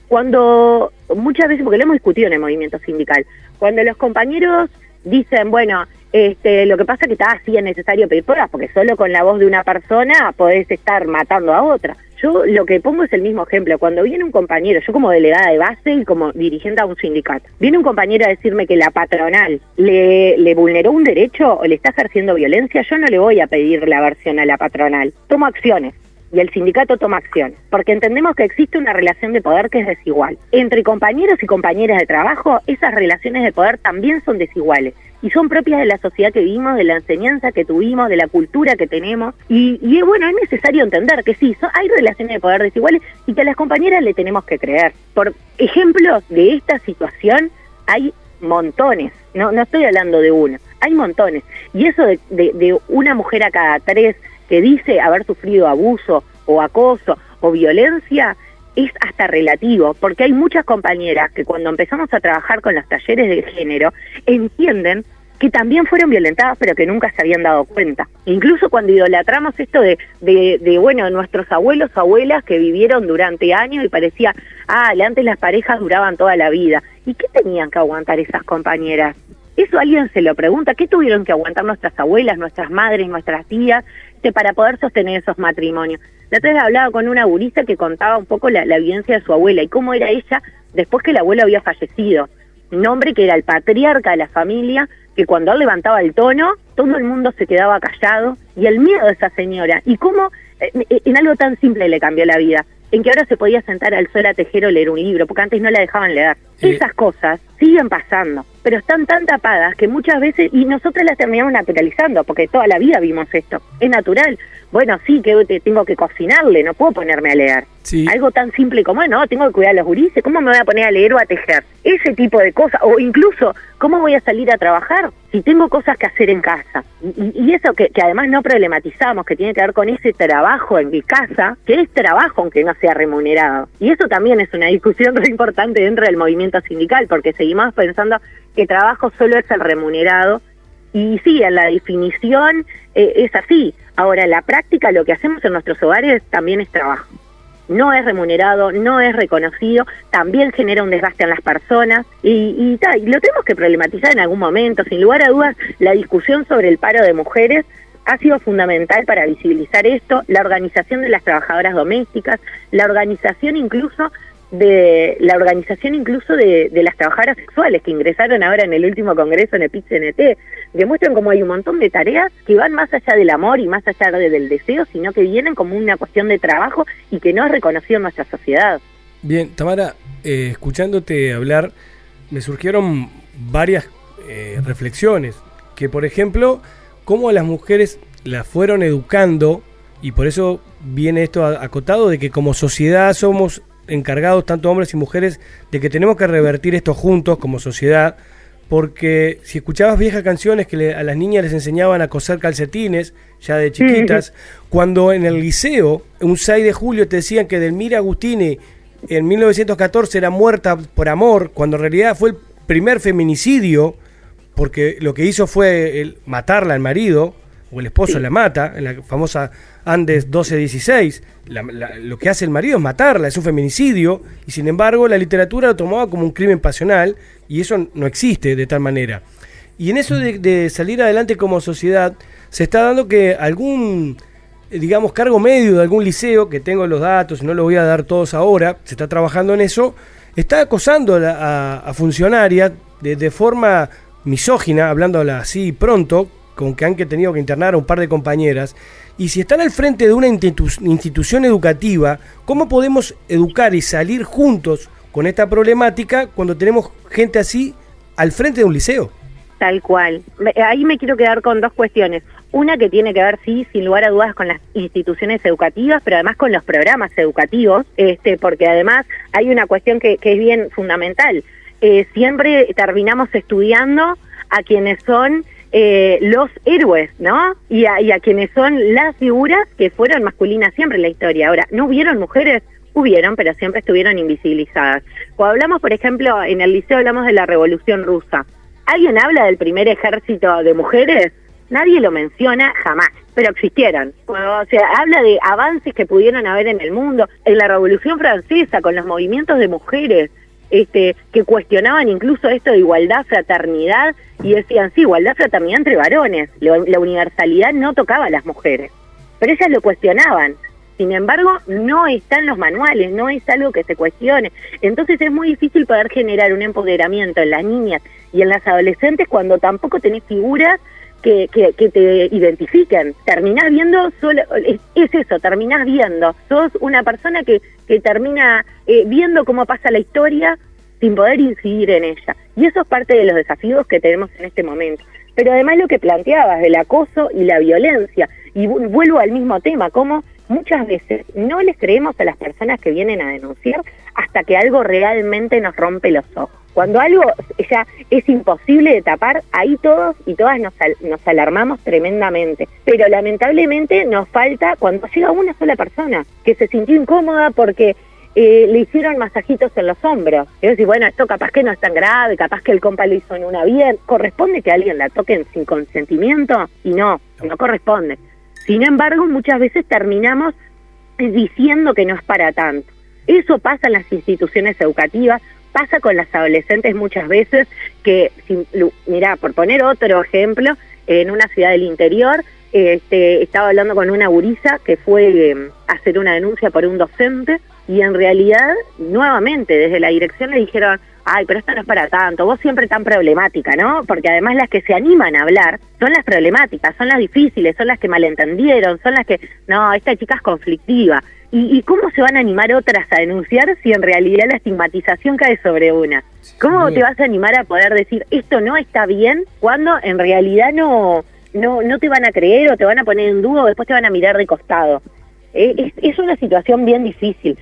Cuando, muchas veces, porque lo hemos discutido en el movimiento sindical, cuando los compañeros dicen, bueno, Este, lo que pasa es que está así es necesario pedir pruebas, porque solo con la voz de una persona podés estar matando a otra. Yo lo que pongo es el mismo ejemplo. Cuando viene un compañero, yo como delegada de base y como dirigente a un sindicato, viene un compañero a decirme que la patronal le, le vulneró un derecho o le está ejerciendo violencia, yo no le voy a pedir la versión a la patronal. Tomo acciones y el sindicato toma acciones, porque entendemos que existe una relación de poder que es desigual. Entre compañeros y compañeras de trabajo, esas relaciones de poder también son desiguales y son propias de la sociedad que vivimos, de la enseñanza que tuvimos, de la cultura que tenemos. Y, y bueno, es necesario entender que sí, hay relaciones de poder desiguales y que a las compañeras le tenemos que creer. Por ejemplos de esta situación hay montones, no, no estoy hablando de uno, hay montones. Y eso de, de, de una mujer a cada tres que dice haber sufrido abuso o acoso o violencia, es hasta relativo, porque hay muchas compañeras que cuando empezamos a trabajar con los talleres de género entienden que también fueron violentadas pero que nunca se habían dado cuenta. Incluso cuando idolatramos esto de, de, de bueno, nuestros abuelos o abuelas que vivieron durante años y parecía, ah, antes las parejas duraban toda la vida. ¿Y qué tenían que aguantar esas compañeras? Eso alguien se lo pregunta, ¿qué tuvieron que aguantar nuestras abuelas, nuestras madres, nuestras tías para poder sostener esos matrimonios? La otra vez hablaba con una gurista que contaba un poco la, la vivencia de su abuela y cómo era ella después que el abuelo había fallecido. Un hombre que era el patriarca de la familia, que cuando él levantaba el tono, todo el mundo se quedaba callado, y el miedo de esa señora, y cómo eh, en algo tan simple le cambió la vida, en que ahora se podía sentar al sol a tejer o leer un libro, porque antes no la dejaban leer. Esas cosas siguen pasando, pero están tan tapadas que muchas veces, y nosotros las terminamos naturalizando, porque toda la vida vimos esto, es natural. Bueno, sí, que te tengo que cocinarle, no puedo ponerme a leer. Algo tan simple como, no, tengo que cuidar a los gurises, ¿cómo me voy a poner a leer o a tejer? Ese tipo de cosas, o incluso, ¿cómo voy a salir a trabajar si tengo cosas que hacer en casa? Y, y eso que, que además no problematizamos, que tiene que ver con ese trabajo en mi casa, que es trabajo aunque no sea remunerado. Y eso también es una discusión (laughs) muy importante dentro del movimiento sindical, porque seguimos pensando que trabajo solo es el remunerado. Y sí, en la definición eh, es así. Ahora, en la práctica lo que hacemos en nuestros hogares también es trabajo. No es remunerado, no es reconocido, también genera un desgaste en las personas y, y, ta, y lo tenemos que problematizar en algún momento. Sin lugar a dudas, la discusión sobre el paro de mujeres ha sido fundamental para visibilizar esto, la organización de las trabajadoras domésticas, la organización incluso de la organización incluso de, de, las trabajadoras sexuales que ingresaron ahora en el último congreso en el PIT-CNT, demuestran como hay un montón de tareas que van más allá del amor y más allá de, del deseo, sino que vienen como una cuestión de trabajo y que no es reconocido en nuestra sociedad. Bien, Tamara, eh, escuchándote hablar, me surgieron varias eh, reflexiones, que por ejemplo, cómo a las mujeres las fueron educando, y por eso viene esto acotado de que como sociedad somos encargados, tanto hombres y mujeres, de que tenemos que revertir esto juntos como sociedad, porque si escuchabas viejas canciones que le, a las niñas les enseñaban a coser calcetines, ya de chiquitas, cuando en el liceo, un 6 de julio, te decían que Delmira Agustini en 1914 era muerta por amor, cuando en realidad fue el primer feminicidio, porque lo que hizo fue el, matarla al marido, o el esposo sí. la mata, en la famosa Andes 1216, la, la, lo que hace el marido es matarla, es un feminicidio, y sin embargo la literatura lo tomaba como un crimen pasional, y eso no existe de tal manera. Y en eso de, de salir adelante como sociedad, se está dando que algún, digamos, cargo medio de algún liceo, que tengo los datos, no los voy a dar todos ahora, se está trabajando en eso, está acosando a, a, a funcionarias de, de forma misógina, hablándola así pronto, con que han tenido que internar a un par de compañeras, y si están al frente de una institu institución educativa, ¿cómo podemos educar y salir juntos con esta problemática cuando tenemos gente así al frente de un liceo? Tal cual. Ahí me quiero quedar con dos cuestiones. Una que tiene que ver, sí, sin lugar a dudas, con las instituciones educativas, pero además con los programas educativos, este, porque además hay una cuestión que, que es bien fundamental. Eh, siempre terminamos estudiando a quienes son eh, los héroes, ¿no? Y a, y a, quienes son las figuras que fueron masculinas siempre en la historia. Ahora, ¿no hubieron mujeres? Hubieron, pero siempre estuvieron invisibilizadas. Cuando hablamos, por ejemplo, en el liceo hablamos de la Revolución Rusa. ¿Alguien habla del primer ejército de mujeres? Nadie lo menciona jamás, pero existieron. O sea, habla de avances que pudieron haber en el mundo. En la Revolución Francesa, con los movimientos de mujeres, este, que cuestionaban incluso esto de igualdad, fraternidad, y decían, sí, igualdad, fraternidad entre varones, la, la universalidad no tocaba a las mujeres, pero ellas lo cuestionaban. Sin embargo, no está en los manuales, no es algo que se cuestione. Entonces es muy difícil poder generar un empoderamiento en las niñas y en las adolescentes cuando tampoco tenés figuras que, que, que te identifiquen. Terminás viendo, solo, es, es eso, terminás viendo. Sos una persona que, que termina eh, viendo cómo pasa la historia sin poder incidir en ella. Y eso es parte de los desafíos que tenemos en este momento. Pero además lo que planteabas del acoso y la violencia, y vu- vuelvo al mismo tema, cómo muchas veces no les creemos a las personas que vienen a denunciar hasta que algo realmente nos rompe los ojos. Cuando algo ya es imposible de tapar, ahí todos y todas nos, al- nos alarmamos tremendamente. Pero lamentablemente nos falta cuando llega una sola persona que se sintió incómoda porque eh, le hicieron masajitos en los hombros. Y decir, bueno, esto capaz que no es tan grave, capaz que el compa lo hizo en una bien. ¿Corresponde que alguien la toque sin consentimiento? Y no, no corresponde. Sin embargo, muchas veces terminamos diciendo que no es para tanto. Eso pasa en las instituciones educativas, pasa con las adolescentes muchas veces, que, si- mirá, por poner otro ejemplo, en una ciudad del interior, este, estaba hablando con una gurisa que fue eh, a hacer una denuncia por un docente y en realidad, nuevamente, desde la dirección le dijeron, ay, pero esto no es para tanto, vos siempre tan problemática, ¿no? Porque además las que se animan a hablar son las problemáticas, son las difíciles, son las que malentendieron, son las que, no, esta chica es conflictiva. ¿Y, y cómo se van a animar otras a denunciar si en realidad la estigmatización cae sobre una? ¿Cómo te vas a animar a poder decir esto no está bien cuando en realidad no, no, no te van a creer o te van a poner en duda o después te van a mirar de costado? Eh, es, es una situación bien difícil.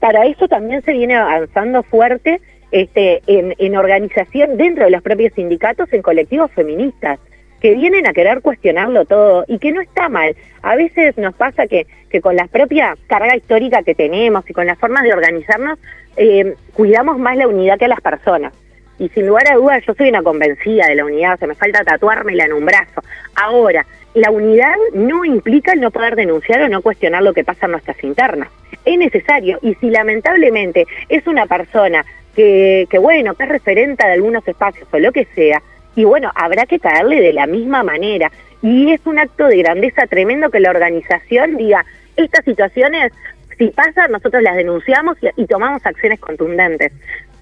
Para eso también se viene avanzando fuerte este, en, organización dentro de los propios sindicatos en colectivos feministas que vienen a querer cuestionarlo todo y que no está mal. A veces nos pasa que, con la propia carga histórica que tenemos y con las formas de organizarnos, eh, cuidamos más la unidad que a las personas. Y sin lugar a dudas, yo soy una convencida de la unidad, o sea, me falta tatuármela en un brazo. Ahora, la unidad no implica no poder denunciar o no cuestionar lo que pasa en nuestras internas. Es necesario, y si lamentablemente es una persona que, que bueno, que es referente de algunos espacios o lo que sea, y bueno, habrá que caerle de la misma manera. Y es un acto de grandeza tremendo que la organización diga, estas situaciones, si pasan, nosotros las denunciamos y tomamos acciones contundentes.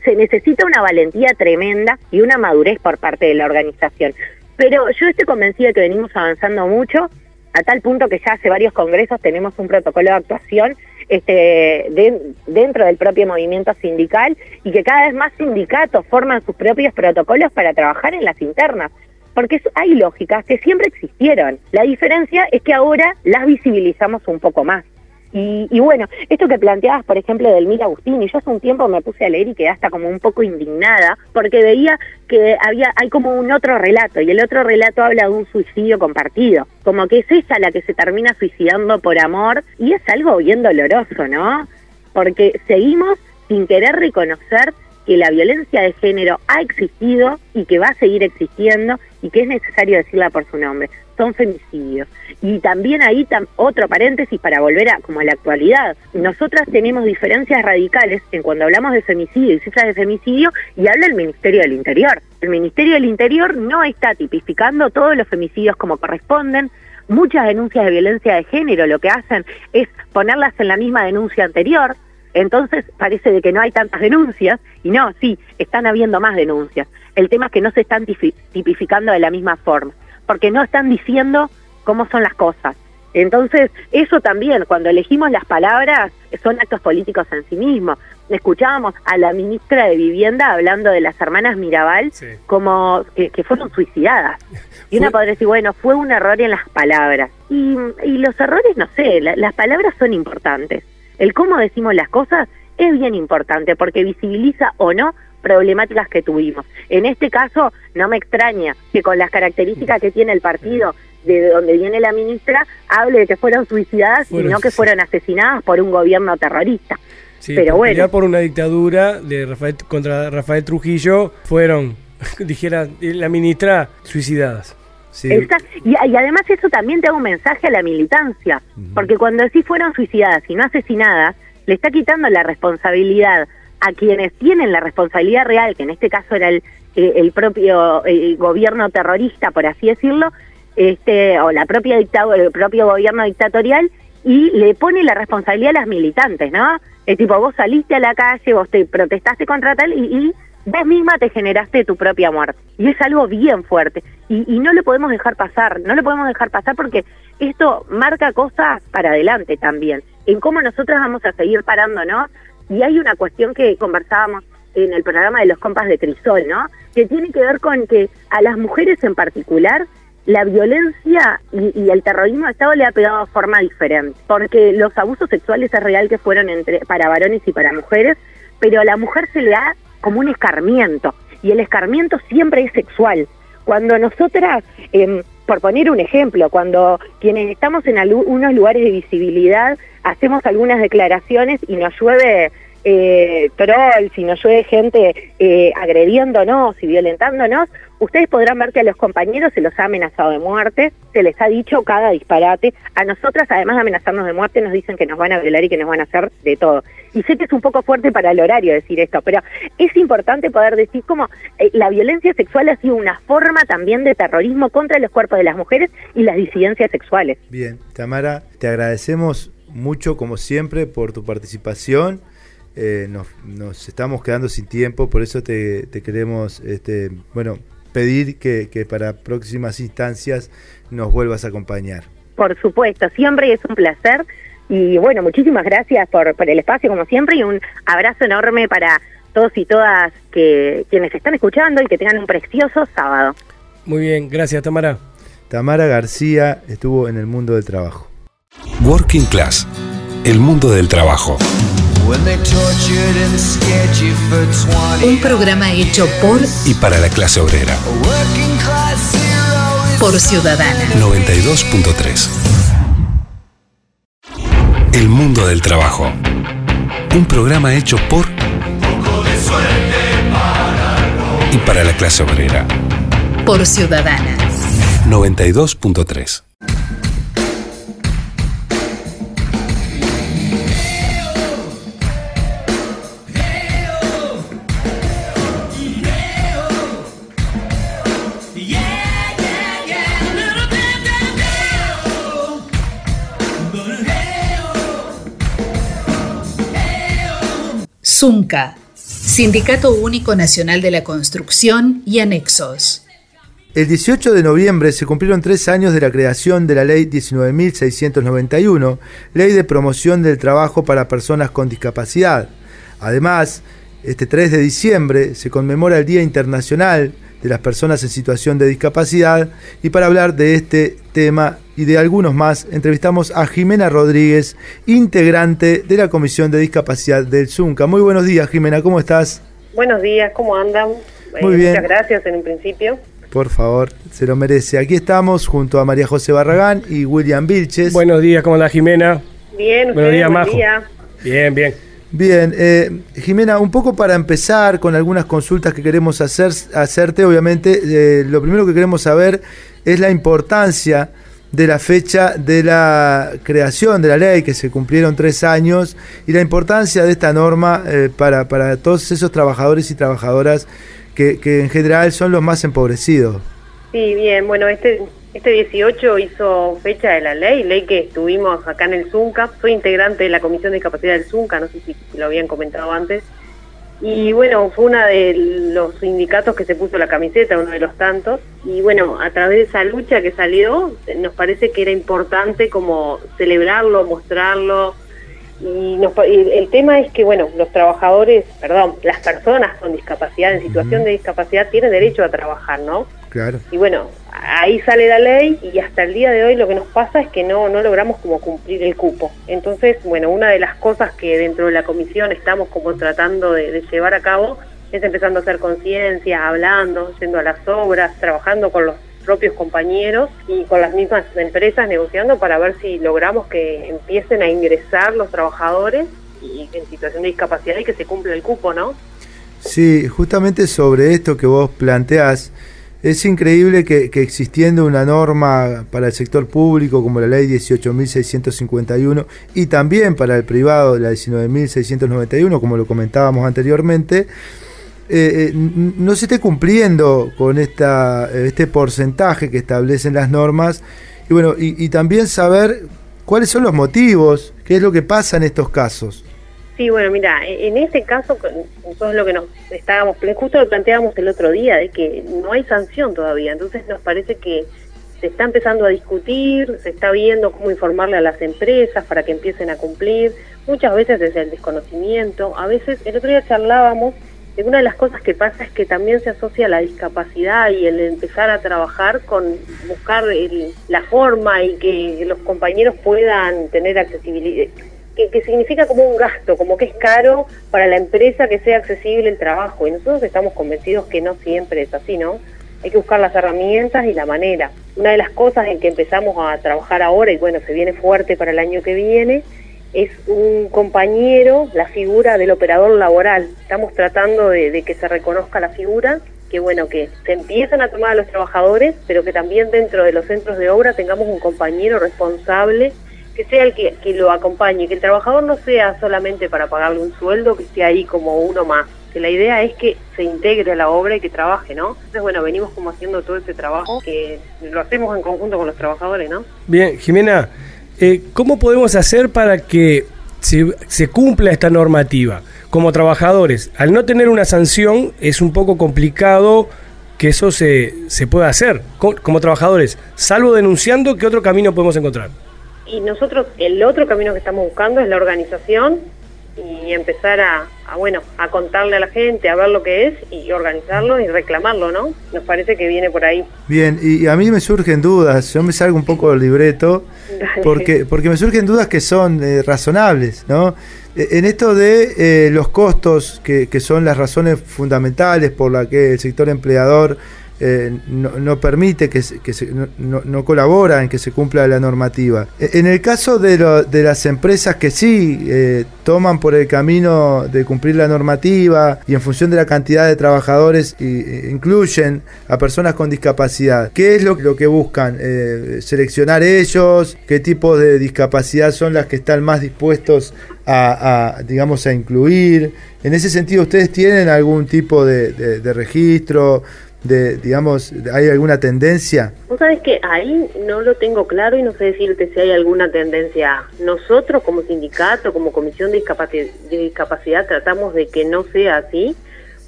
Se necesita una valentía tremenda y una madurez por parte de la organización. Pero yo estoy convencida de que venimos avanzando mucho, a tal punto que ya hace varios congresos tenemos un protocolo de actuación este, de- dentro del propio movimiento sindical y que cada vez más sindicatos forman sus propios protocolos para trabajar en las internas. Porque hay lógicas que siempre existieron. La diferencia es que ahora las visibilizamos un poco más. Y, y bueno, esto que planteabas, por ejemplo, del Agustín, y yo hace un tiempo me puse a leer y quedé hasta como un poco indignada, porque veía que había, hay como un otro relato, y el otro relato habla de un suicidio compartido, como que es ella la que se termina suicidando por amor, y es algo bien doloroso, ¿no? Porque seguimos sin querer reconocer que la violencia de género ha existido y que va a seguir existiendo y que es necesario decirla por su nombre. Son femicidios. Y también ahí tam- otro paréntesis para volver a como a la actualidad. Nosotras tenemos diferencias radicales en cuando hablamos de femicidio y cifras de femicidio y habla el Ministerio del Interior. El Ministerio del Interior no está tipificando todos los femicidios como corresponden. Muchas denuncias de violencia de género lo que hacen es ponerlas en la misma denuncia anterior, entonces parece de que no hay tantas denuncias y no, sí, están habiendo más denuncias. El tema es que no se están tipificando de la misma forma, porque no están diciendo cómo son las cosas. Entonces, eso también, cuando elegimos las palabras, son actos políticos en sí mismos. Escuchábamos a la ministra de Vivienda hablando de las hermanas Mirabal como que, que fueron suicidadas. (laughs) Y uno podría decir, bueno, fue un error en las palabras. Y, y los errores, no sé, la- las palabras son importantes. El cómo decimos las cosas es bien importante porque visibiliza o no problemáticas que tuvimos. En este caso, no me extraña que con las características que tiene el partido de donde viene la ministra, hable de que fueron suicidadas y no que fueron asesinadas por un gobierno terrorista. Sí, Pero por bueno. por una dictadura de Rafael, contra Rafael Trujillo fueron, (laughs) dijera la ministra, suicidadas. Exacto. Y, y además eso también te da un mensaje a la militancia, porque cuando decís fueron suicidadas y no asesinadas, le está quitando la responsabilidad a quienes tienen la responsabilidad real, que en este caso era el, eh, el propio eh, gobierno terrorista, por así decirlo, este, o la propia dictadura, el propio gobierno dictatorial, y le pone la responsabilidad a las militantes, ¿no? Es tipo, vos saliste a la calle, vos te protestaste contra tal y, y vos misma te generaste tu propia muerte. Y es algo bien fuerte. Y, no lo podemos dejar pasar, no lo podemos dejar pasar porque esto marca cosas para adelante también, en cómo nosotras vamos a seguir parándonos. Y hay una cuestión que conversábamos en el programa de los compas de Crisol, ¿no? Que tiene que ver con que a las mujeres en particular la violencia y, el terrorismo de Estado le ha pegado de forma diferente, porque los abusos sexuales es real que fueron entre para varones y para mujeres, pero a la mujer se le da como un escarmiento, y el escarmiento siempre es sexual. Cuando nosotras, eh, por poner un ejemplo, cuando quienes estamos en algunos lugares de visibilidad hacemos algunas declaraciones y nos llueve eh, trolls, si nos llueve gente eh, agrediéndonos y violentándonos, ustedes podrán ver que a los compañeros se los ha amenazado de muerte, se les ha dicho cada disparate. A nosotras, además de amenazarnos de muerte, nos dicen que nos van a violar y que nos van a hacer de todo. Y sé que es un poco fuerte para el horario decir esto, pero es importante poder decir cómo eh, la violencia sexual ha sido una forma también de terrorismo contra los cuerpos de las mujeres y las disidencias sexuales. Bien, Tamara, te agradecemos mucho, como siempre, por tu participación. Eh, nos, nos, estamos quedando sin tiempo, por eso te, te queremos, este, bueno, pedir que, que, para próximas instancias nos vuelvas a acompañar. Por supuesto, siempre es un placer y bueno, muchísimas gracias por, por el espacio como siempre y un abrazo enorme para todos y todas que quienes están escuchando y que tengan un precioso sábado. Muy bien, gracias Tamara. Tamara García estuvo en el mundo del trabajo. Working Class, el mundo del trabajo. Un programa hecho por y para la clase obrera. Por Ciudadana. 92.3. El mundo del trabajo. Un programa hecho por y para la clase obrera. Por Ciudadana. 92.3. SUNCA, Sindicato Único Nacional de la Construcción y Anexos. El 18 de noviembre se cumplieron tres años de la creación de la Ley 19.691, Ley de Promoción del Trabajo para Personas con Discapacidad. Además, este 3 de diciembre se conmemora el Día Internacional de las Personas en Situación de Discapacidad y para hablar de este tema y de algunos más, entrevistamos a Jimena Rodríguez, integrante de la Comisión de Discapacidad del ZUNCA. Muy buenos días, Jimena, ¿cómo estás? Buenos días, ¿cómo andan? Muy eh, bien. Muchas gracias en un principio. Por favor, se lo merece. Aquí estamos junto a María José Barragán y William Vilches. Buenos días, ¿cómo anda Jimena? Bien, Buenos días, buen Majo. día. Bien, bien. Bien, eh, Jimena, un poco para empezar con algunas consultas que queremos hacer, hacerte, obviamente, eh, lo primero que queremos saber es la importancia de la fecha de la creación de la ley, que se cumplieron tres años, y la importancia de esta norma eh, para, para todos esos trabajadores y trabajadoras que, que en general son los más empobrecidos. Sí, bien, bueno, este, este 18 hizo fecha de la ley, ley que estuvimos acá en el ZUNCA. Soy integrante de la Comisión de Discapacidad del ZUNCA, no sé si lo habían comentado antes. Y bueno, fue uno de los sindicatos que se puso la camiseta, uno de los tantos. Y bueno, a través de esa lucha que salió, nos parece que era importante como celebrarlo, mostrarlo. Y, nos, y el tema es que, bueno, los trabajadores, perdón, las personas con discapacidad, en situación de discapacidad, tienen derecho a trabajar, ¿no? Claro. Y bueno, ahí sale la ley y hasta el día de hoy lo que nos pasa es que no, no logramos como cumplir el cupo. Entonces, bueno, una de las cosas que dentro de la comisión estamos como tratando de, de llevar a cabo es empezando a hacer conciencia, hablando, yendo a las obras, trabajando con los propios compañeros y con las mismas empresas negociando para ver si logramos que empiecen a ingresar los trabajadores y en situación de discapacidad y que se cumpla el cupo, ¿no? Sí, justamente sobre esto que vos planteás, Es increíble que, existiendo una norma para el sector público como la ley 18.651 y también para el privado la 19.691, como lo comentábamos anteriormente, eh, eh, no se esté cumpliendo con esta, este porcentaje que establecen las normas y bueno y también saber cuáles son los motivos, qué es lo que pasa en estos casos. Sí, bueno, mira, e-, en este caso, nosotros lo que nos estábamos, justo lo planteábamos el otro día, de que no hay sanción todavía, entonces nos parece que se está empezando a discutir, se está viendo cómo informarle a las empresas para que empiecen a cumplir, muchas veces desde el desconocimiento, a veces, el otro día charlábamos, de una de las cosas que pasa es que también se asocia la discapacidad y el empezar a trabajar con buscar la forma y que los compañeros puedan tener accesibilidad que, significa como un gasto, como que es caro para la empresa que sea accesible el trabajo. Y nosotros estamos convencidos que no siempre es así, ¿no? Hay que buscar las herramientas y la manera. Una de las cosas en que empezamos a trabajar ahora, y bueno, se viene fuerte para el año que viene, es un compañero, la figura del operador laboral. Estamos tratando de, de que se reconozca la figura que bueno, que se empiezan a tomar a los trabajadores, pero que también dentro de los centros de obra tengamos un compañero responsable que sea el que, lo acompañe, que el trabajador no sea solamente para pagarle un sueldo, que esté ahí como uno más, que la idea es que se integre a la obra y que trabaje, ¿no? Entonces, bueno, venimos como haciendo todo este trabajo, que lo hacemos en conjunto con los trabajadores, ¿no? Bien, Jimena, eh, ¿cómo podemos hacer para que se, se cumpla esta normativa? Como trabajadores, al no tener una sanción es un poco complicado que eso se, se pueda hacer. Como trabajadores, salvo denunciando, ¿qué otro camino podemos encontrar? Y nosotros el otro camino que estamos buscando es la organización y empezar a, bueno a contarle a la gente a ver lo que es y organizarlo y reclamarlo no nos parece que viene por ahí. Bien y a mí me surgen dudas yo me salgo un poco del libreto porque porque me surgen dudas que son eh, razonables no e, en esto de eh, los costos que, que son las razones fundamentales por las que el sector empleador eh, no, permite que, se, no, no, colabora en que se cumpla la normativa. E, en el caso de, las empresas que sí eh, toman por el camino de cumplir la normativa y en función de la cantidad de trabajadores e, incluyen a personas con discapacidad, ¿qué es lo, que buscan? Eh, ¿Seleccionar ellos? ¿Qué tipo de discapacidad son las que están más dispuestos a, digamos, a incluir? En ese sentido, ¿ustedes tienen algún tipo de registro? De, digamos, hay alguna tendencia? Vos sabés que ahí no lo tengo claro y no sé decirte si hay alguna tendencia. Nosotros como sindicato, como comisión de discapacidad, tratamos de que no sea así.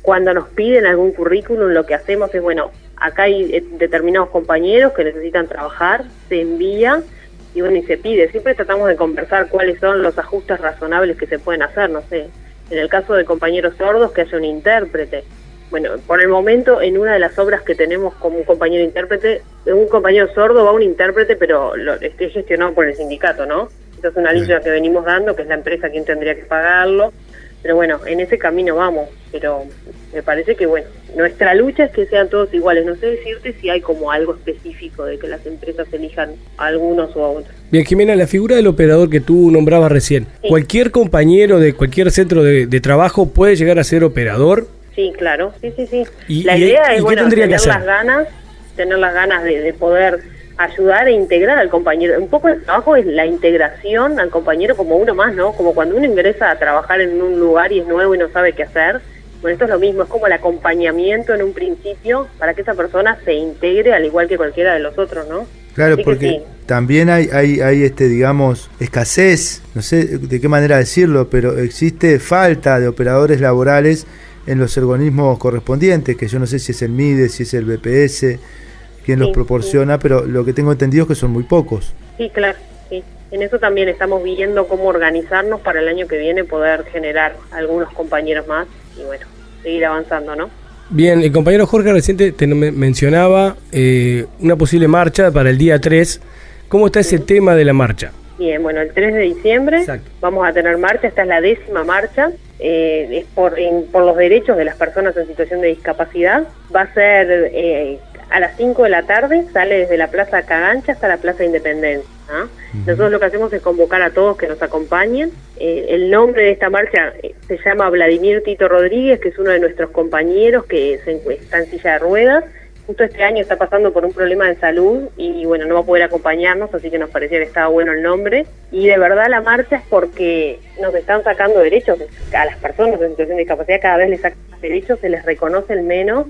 Cuando nos piden algún currículum, lo que hacemos es, bueno, acá hay eh, determinados compañeros que necesitan trabajar, se envía y bueno, y se pide. Siempre tratamos de conversar cuáles son los ajustes razonables que se pueden hacer, no sé. En el caso de compañeros sordos, que haya un intérprete bueno, por el momento en una de las obras que tenemos como un compañero intérprete, un compañero sordo va un intérprete, pero lo, esté gestionado por el sindicato, ¿no? Esa es una lista que venimos dando, que es la empresa quien tendría que pagarlo, pero bueno, en ese camino vamos, pero me parece que bueno, nuestra lucha es que sean todos iguales, no sé decirte si hay como algo específico de que las empresas elijan a algunos o a otros. Bien, Jimena, la figura del operador que tú nombrabas recién, ¿cualquier compañero de cualquier centro de, de trabajo puede llegar a ser operador? Sí, claro, sí, sí, sí. la idea es bueno, tener las ganas, tener las ganas de, poder ayudar e integrar al compañero. Un poco el trabajo es la integración al compañero como uno más, ¿no? Como cuando uno ingresa a trabajar en un lugar y es nuevo y no sabe qué hacer. Bueno, esto es lo mismo, es como el acompañamiento en un principio para que esa persona se integre al igual que cualquiera de los otros, ¿no? Claro, porque también hay, hay, hay, este, digamos, escasez, no sé de qué manera decirlo, pero existe falta de operadores laborales en los organismos correspondientes, que yo no sé si es el MIDE, si es el BPS, quien los proporciona, pero lo que tengo entendido es que son muy pocos. Sí, claro, sí. En eso también estamos viendo cómo organizarnos para el año que viene poder generar algunos compañeros más y bueno, seguir avanzando, ¿no? Bien, el compañero Jorge reciente te mencionaba eh, una posible marcha para el día 3. ¿Cómo está ese tema de la marcha? Bien, bueno, el 3 de diciembre vamos a tener marcha, esta es la décima marcha, eh, es por, por los derechos de las personas en situación de discapacidad. Va a ser eh, a las 5 de la tarde, sale desde la Plaza Cagancha hasta la Plaza Independencia. ¿ah? Nosotros lo que hacemos es convocar a todos que nos acompañen. Eh, el nombre de esta marcha se llama Vladimir Tito Rodríguez, que es uno de nuestros compañeros que se, está en silla de ruedas justo este año está pasando por un problema de salud y bueno, no va a poder acompañarnos, así que nos parecía que estaba bueno el nombre. Y de verdad la marcha es porque nos están sacando derechos a las personas en situación de discapacidad, cada vez les sacan derechos, se les reconoce el menos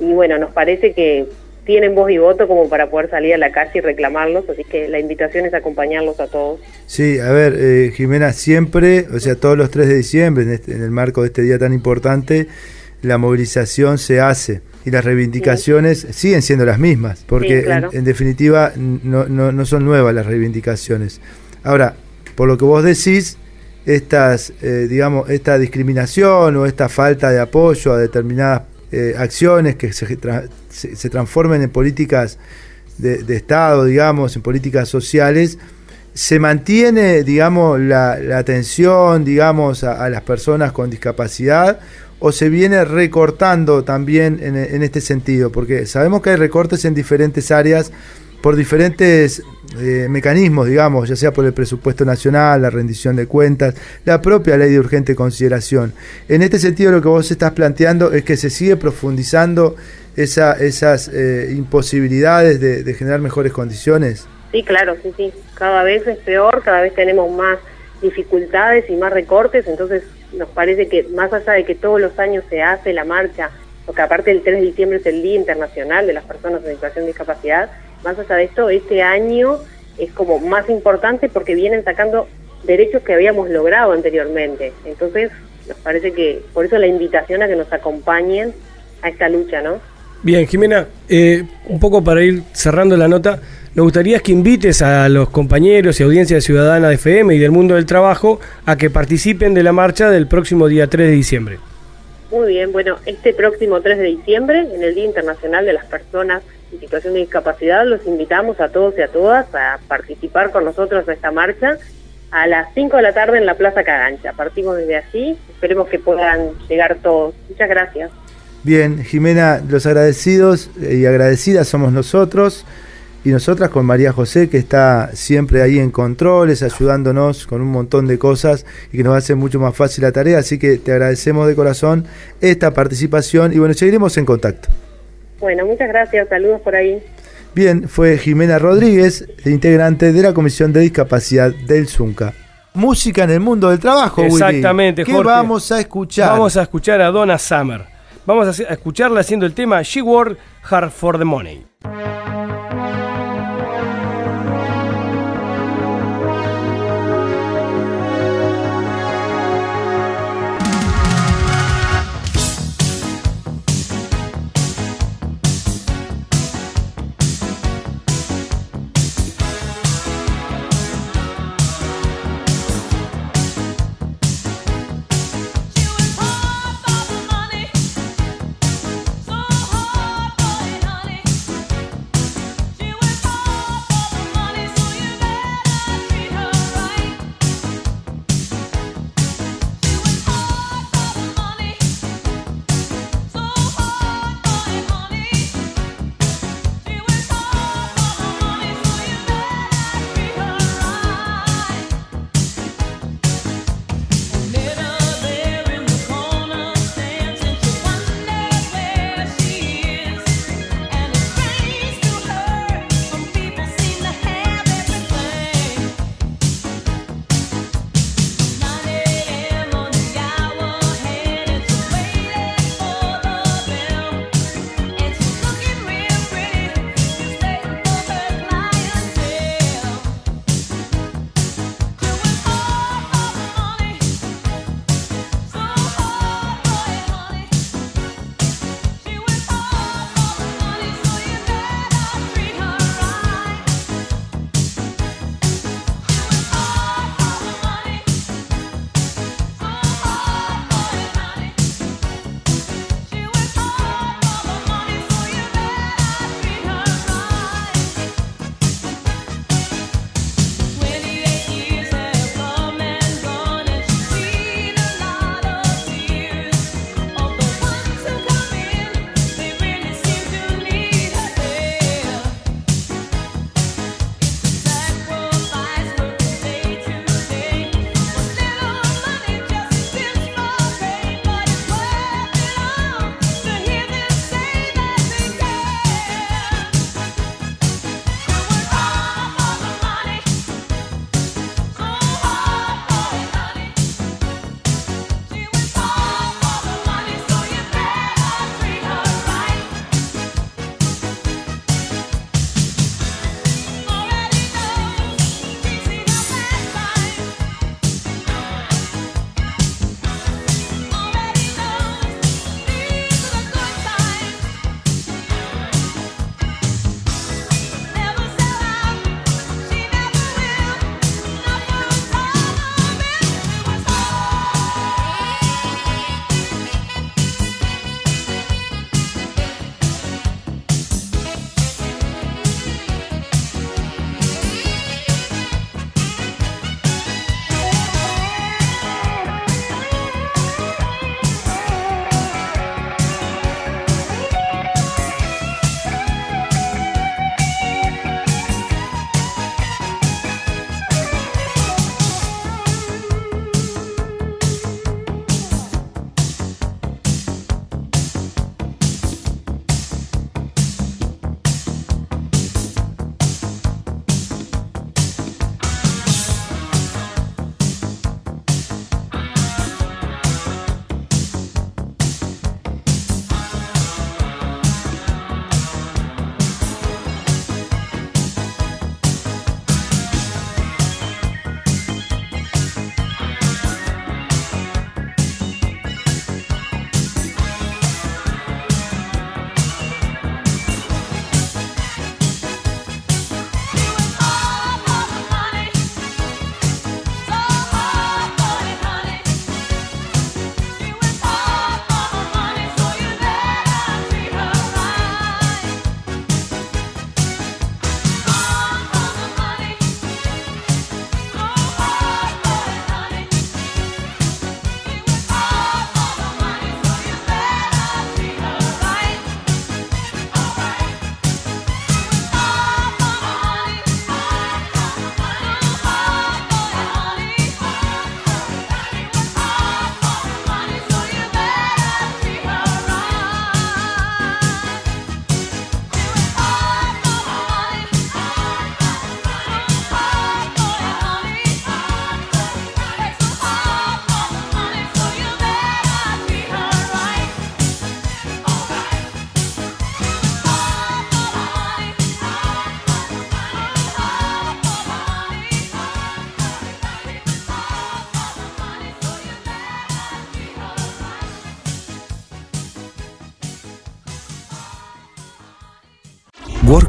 y bueno, nos parece que tienen voz y voto como para poder salir a la calle y reclamarlos, así que la invitación es acompañarlos a todos. Sí, a ver, eh, Jimena, siempre, o sea, todos los 3 de diciembre, en, este, en el marco de este día tan importante, la movilización se hace y las reivindicaciones siguen siendo las mismas, porque en, definitiva no, no, no, son nuevas las reivindicaciones. Ahora, por lo que vos decís, estas, eh, digamos, esta discriminación o esta falta de apoyo a determinadas eh, acciones que se, se, transformen en políticas de, Estado, digamos, en políticas sociales, se mantiene, digamos, la, atención, digamos, a, las personas con discapacidad o se viene recortando también en, este sentido? Porque sabemos que hay recortes en diferentes áreas por diferentes eh, mecanismos, digamos, ya sea por el presupuesto nacional, la rendición de cuentas, la propia ley de urgente consideración. En este sentido, lo que vos estás planteando es que se sigue profundizando esa, esas eh, imposibilidades de, de generar mejores condiciones. Sí, claro, sí, sí. Cada vez es peor, cada vez tenemos más dificultades y más recortes, entonces nos parece que más allá de que todos los años se hace la marcha, porque aparte el 3 de diciembre es el Día Internacional de las Personas en Situación de Discapacidad, más allá de esto, este año es como más importante porque vienen sacando derechos que habíamos logrado anteriormente. Entonces, nos parece que por eso la invitación a que nos acompañen a esta lucha, ¿no? Bien, Jimena, eh, un poco para ir cerrando la nota, nos gustaría que invites a los compañeros y audiencia ciudadana de FM y del mundo del trabajo a que participen de la marcha del próximo día 3 de diciembre. Muy bien, bueno, este próximo 3 de diciembre, en el Día Internacional de las Personas en Situación de Discapacidad, los invitamos a todos y a todas a participar con nosotros de esta marcha a las 5 de la tarde en la Plaza Cagancha. Partimos desde allí, esperemos que puedan llegar todos. Muchas gracias. Bien, Jimena, los agradecidos y agradecidas somos nosotros y nosotras con María José, que está siempre ahí en controles, ayudándonos con un montón de cosas y que nos hace mucho más fácil la tarea. Así que te agradecemos de corazón esta participación y bueno, seguiremos en contacto. Bueno, muchas gracias, saludos por ahí. Bien, fue Jimena Rodríguez, integrante de la Comisión de Discapacidad del ZUNCA. Música en el mundo del trabajo, Exactamente, ¿Qué vamos a escuchar? Vamos a escuchar a Donna Summer. Vamos a escucharla haciendo el tema She Worked Hard for the Money.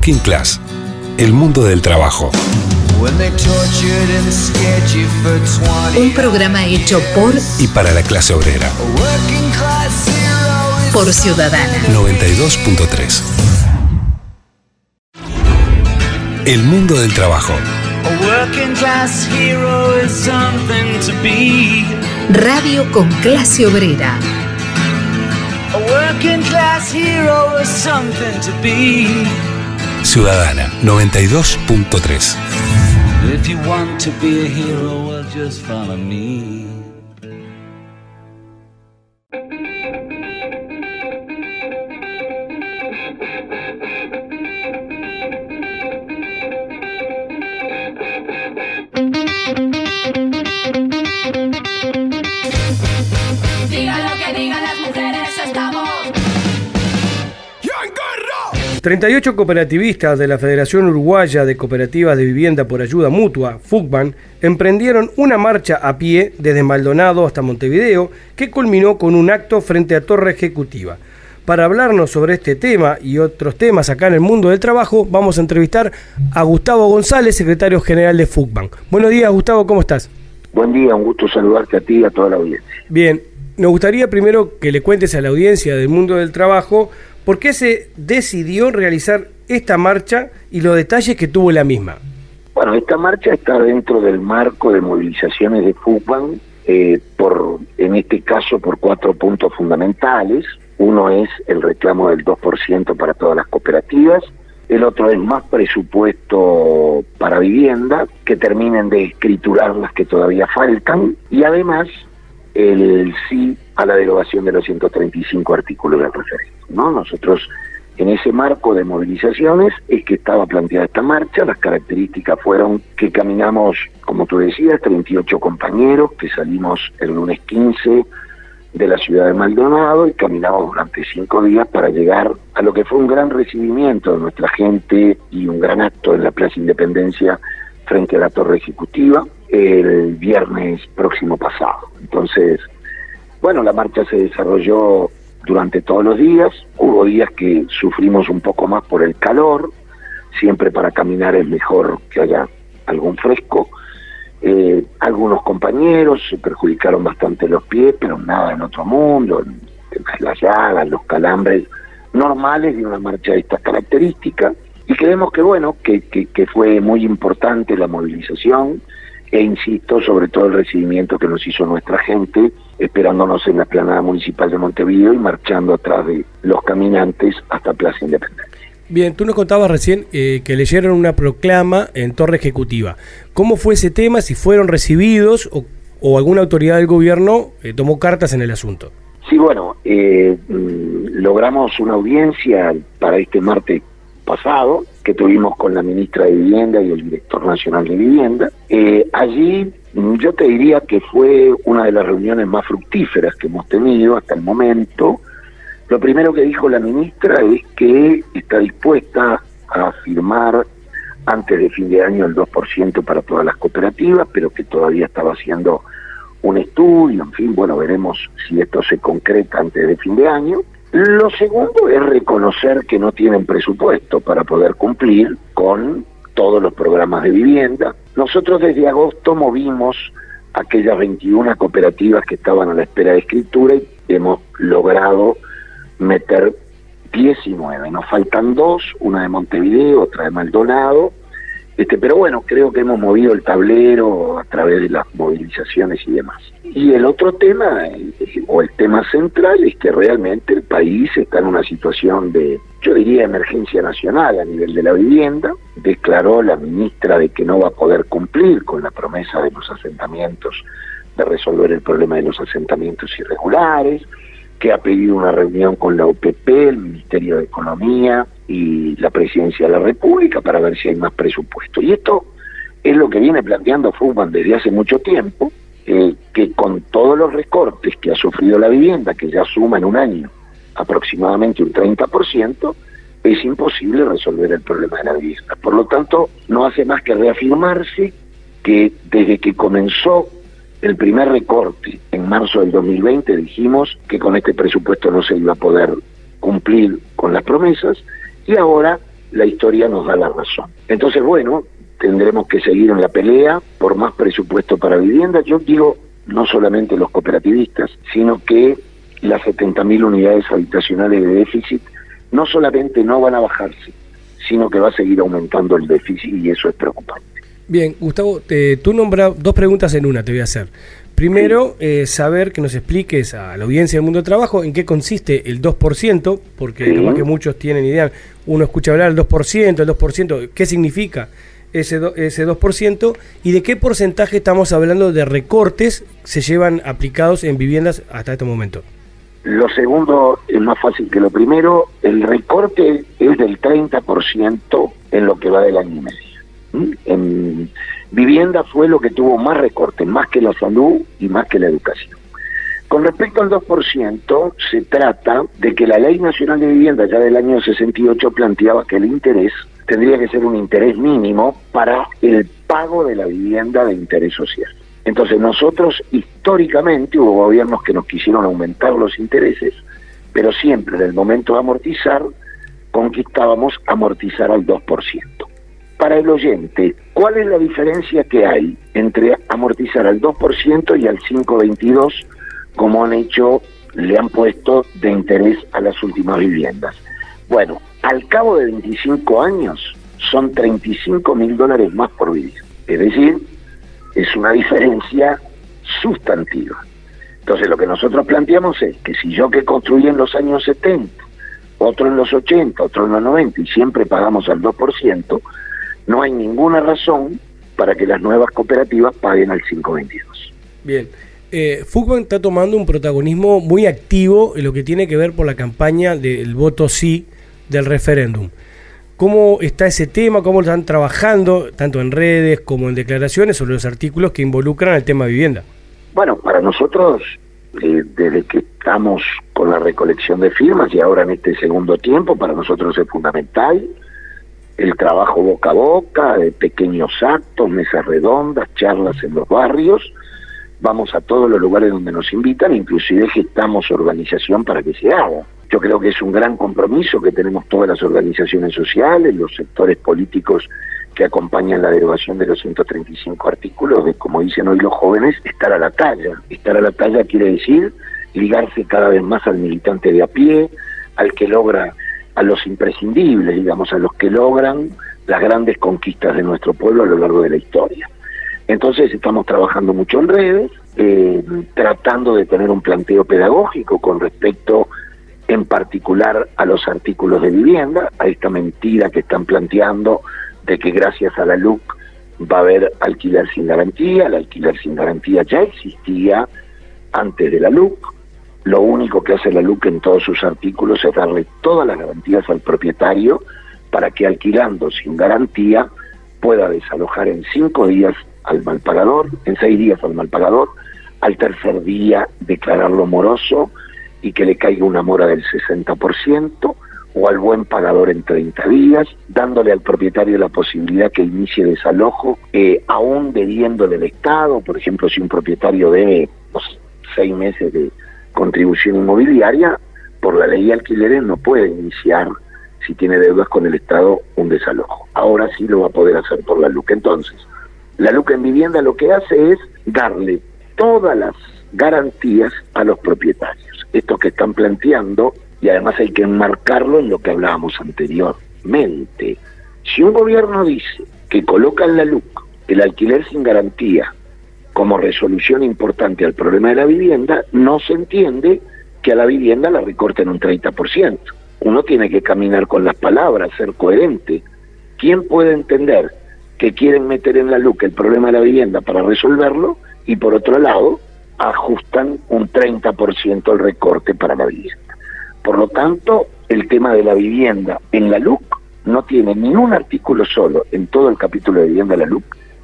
Working Class, el mundo del trabajo. Un programa hecho por y para la clase obrera. Por Ciudadana. 92.3. El mundo del trabajo. Radio con clase obrera. Ciudadana 92.3. If you want to be Ciudadana 92.3. 38 cooperativistas de la Federación Uruguaya de Cooperativas de Vivienda por Ayuda Mutua, FUCBAN, emprendieron una marcha a pie desde Maldonado hasta Montevideo que culminó con un acto frente a Torre Ejecutiva. Para hablarnos sobre este tema y otros temas acá en el mundo del trabajo, vamos a entrevistar a Gustavo González, secretario general de FUCBAN. Buenos días, Gustavo, ¿cómo estás? Buen día, un gusto saludarte a ti y a toda la audiencia. Bien, nos gustaría primero que le cuentes a la audiencia del mundo del trabajo por qué se decidió realizar esta marcha y los detalles que tuvo la misma. Bueno, esta marcha está dentro del marco de movilizaciones de FUCBAN, eh, por, en este caso por cuatro puntos fundamentales. Uno es el reclamo del 2% para todas las cooperativas, el otro es más presupuesto para vivienda, que terminen de escriturar las que todavía faltan, y además el sí a la derogación de los 135 artículos de referencia. ¿no? Nosotros, en ese marco de movilizaciones, es que estaba planteada esta marcha. Las características fueron que caminamos, como tú decías, 38 compañeros, que salimos el lunes 15 de la ciudad de Maldonado y caminamos durante cinco días para llegar a lo que fue un gran recibimiento de nuestra gente y un gran acto en la Plaza Independencia frente a la Torre Ejecutiva el viernes próximo pasado. Entonces, bueno, la marcha se desarrolló durante todos los días, hubo días que sufrimos un poco más por el calor, siempre para caminar es mejor que haya algún fresco. Eh, algunos compañeros se perjudicaron bastante los pies, pero nada en otro mundo, las llagas, los calambres normales de una marcha de estas características. Y creemos que bueno, que fue muy importante la movilización, e insisto, sobre todo el recibimiento que nos hizo nuestra gente, esperándonos en la planada municipal de Montevideo y marchando atrás de los caminantes hasta Plaza Independencia. Bien, tú nos contabas recién eh, que leyeron una proclama en Torre Ejecutiva. ¿Cómo fue ese tema? Si fueron recibidos o, o alguna autoridad del gobierno eh, tomó cartas en el asunto. Sí, bueno, eh, mm, logramos una audiencia para este martes pasado que tuvimos con la ministra de Vivienda y el director nacional de Vivienda. Eh, allí yo te diría que fue una de las reuniones más fructíferas que hemos tenido hasta el momento. Lo primero que dijo la ministra es que está dispuesta a firmar antes de fin de año el 2% para todas las cooperativas, pero que todavía estaba haciendo un estudio, en fin, bueno, veremos si esto se concreta antes de fin de año. Lo segundo es reconocer que no tienen presupuesto para poder cumplir con todos los programas de vivienda. Nosotros desde agosto movimos aquellas 21 cooperativas que estaban a la espera de escritura y hemos logrado meter 19. Nos faltan dos, una de Montevideo, otra de Maldonado. Este, pero bueno, creo que hemos movido el tablero a través de las movilizaciones y demás. Y el otro tema, eh, o el tema central, es que realmente el país está en una situación de, yo diría, emergencia nacional a nivel de la vivienda. Declaró la ministra de que no va a poder cumplir con la promesa de los asentamientos, de resolver el problema de los asentamientos irregulares que ha pedido una reunión con la OPP, el Ministerio de Economía y la Presidencia de la República para ver si hay más presupuesto. Y esto es lo que viene planteando Fugman desde hace mucho tiempo, eh, que con todos los recortes que ha sufrido la vivienda, que ya suma en un año aproximadamente un 30%, es imposible resolver el problema de la vivienda. Por lo tanto, no hace más que reafirmarse que desde que comenzó el primer recorte en marzo del 2020 dijimos que con este presupuesto no se iba a poder cumplir con las promesas y ahora la historia nos da la razón. Entonces, bueno, tendremos que seguir en la pelea por más presupuesto para vivienda. Yo digo, no solamente los cooperativistas, sino que las 70.000 unidades habitacionales de déficit no solamente no van a bajarse, sino que va a seguir aumentando el déficit y eso es preocupante. Bien, Gustavo, te, tú nombras dos preguntas en una, te voy a hacer. Primero, eh, saber que nos expliques a la audiencia del mundo del trabajo en qué consiste el 2%, porque Sí. capaz que muchos tienen idea, uno escucha hablar del 2%, el 2%, ¿qué significa ese, do- ese 2%? ¿Y de qué porcentaje estamos hablando de recortes se llevan aplicados en viviendas hasta este momento? Lo segundo es más fácil que lo primero. El recorte es del 30% en lo que va del año y medio. ¿Mm? En vivienda fue lo que tuvo más recorte, más que la salud y más que la educación. Con respecto al 2%, se trata de que la Ley Nacional de Vivienda ya del año 68 planteaba que el interés tendría que ser un interés mínimo para el pago de la vivienda de interés social. Entonces nosotros históricamente hubo gobiernos que nos quisieron aumentar los intereses, pero siempre en el momento de amortizar conquistábamos amortizar al 2%. Para el oyente, ¿cuál es la diferencia que hay entre amortizar al 2% y al 5,22% como han hecho, le han puesto de interés a las últimas viviendas? Bueno, al cabo de 25 años son 35 mil dólares más por vivir. Es decir, es una diferencia sustantiva. Entonces lo que nosotros planteamos es que si yo que construí en los años 70, otro en los 80, otro en los 90 y siempre pagamos al 2%, no hay ninguna razón para que las nuevas cooperativas paguen al 5,22. Bien. Eh, está tomando un protagonismo muy activo en lo que tiene que ver por la campaña del voto sí del referéndum. ¿Cómo está ese tema? ¿Cómo lo están trabajando, tanto en redes como en declaraciones, sobre los artículos que involucran el tema vivienda? Bueno, para nosotros, eh, desde que estamos con la recolección de firmas y ahora en este segundo tiempo, para nosotros es fundamental el trabajo boca a boca, de pequeños actos, mesas redondas, charlas en los barrios. Vamos a todos los lugares donde nos invitan, inclusive gestamos organización para que se haga. Yo creo que es un gran compromiso que tenemos todas las organizaciones sociales, los sectores políticos que acompañan la derogación de los 135 artículos, de como dicen hoy los jóvenes, estar a la talla. Estar a la talla quiere decir ligarse cada vez más al militante de a pie, al que logra, a los imprescindibles, digamos, a los que logran las grandes conquistas de nuestro pueblo a lo largo de la historia. Entonces estamos trabajando mucho en redes, eh, tratando de tener un planteo pedagógico con respecto en particular a los artículos de vivienda, a esta mentira que están planteando de que gracias a la LUC va a haber alquiler sin garantía, el alquiler sin garantía ya existía antes de la LUC, lo único que hace la LUC en todos sus artículos es darle todas las garantías al propietario para que alquilando sin garantía pueda desalojar en cinco días al malpagador, en seis días al malpagador, al tercer día declararlo moroso y que le caiga una mora del 60%, o al buen pagador en 30 días, dándole al propietario la posibilidad que inicie desalojo, eh, aún debiéndole el Estado, por ejemplo, si un propietario debe no sé, seis meses de contribución inmobiliaria, por la ley de alquileres no puede iniciar, si tiene deudas con el Estado, un desalojo. Ahora sí lo va a poder hacer por la LUC. Entonces, la LUC en vivienda lo que hace es darle todas las garantías a los propietarios. Estos que están planteando, y además hay que enmarcarlo en lo que hablábamos anteriormente. Si un gobierno dice que coloca en la LUC el alquiler sin garantía como resolución importante al problema de la vivienda, no se entiende que a la vivienda la recorten un 30%. Uno tiene que caminar con las palabras, ser coherente. ¿Quién puede entender que quieren meter en la LUC el problema de la vivienda para resolverlo y por otro lado ajustan un 30% el recorte para la vivienda? Por lo tanto, el tema de la vivienda en la LUC no tiene ni un artículo solo en todo el capítulo de vivienda de la LUC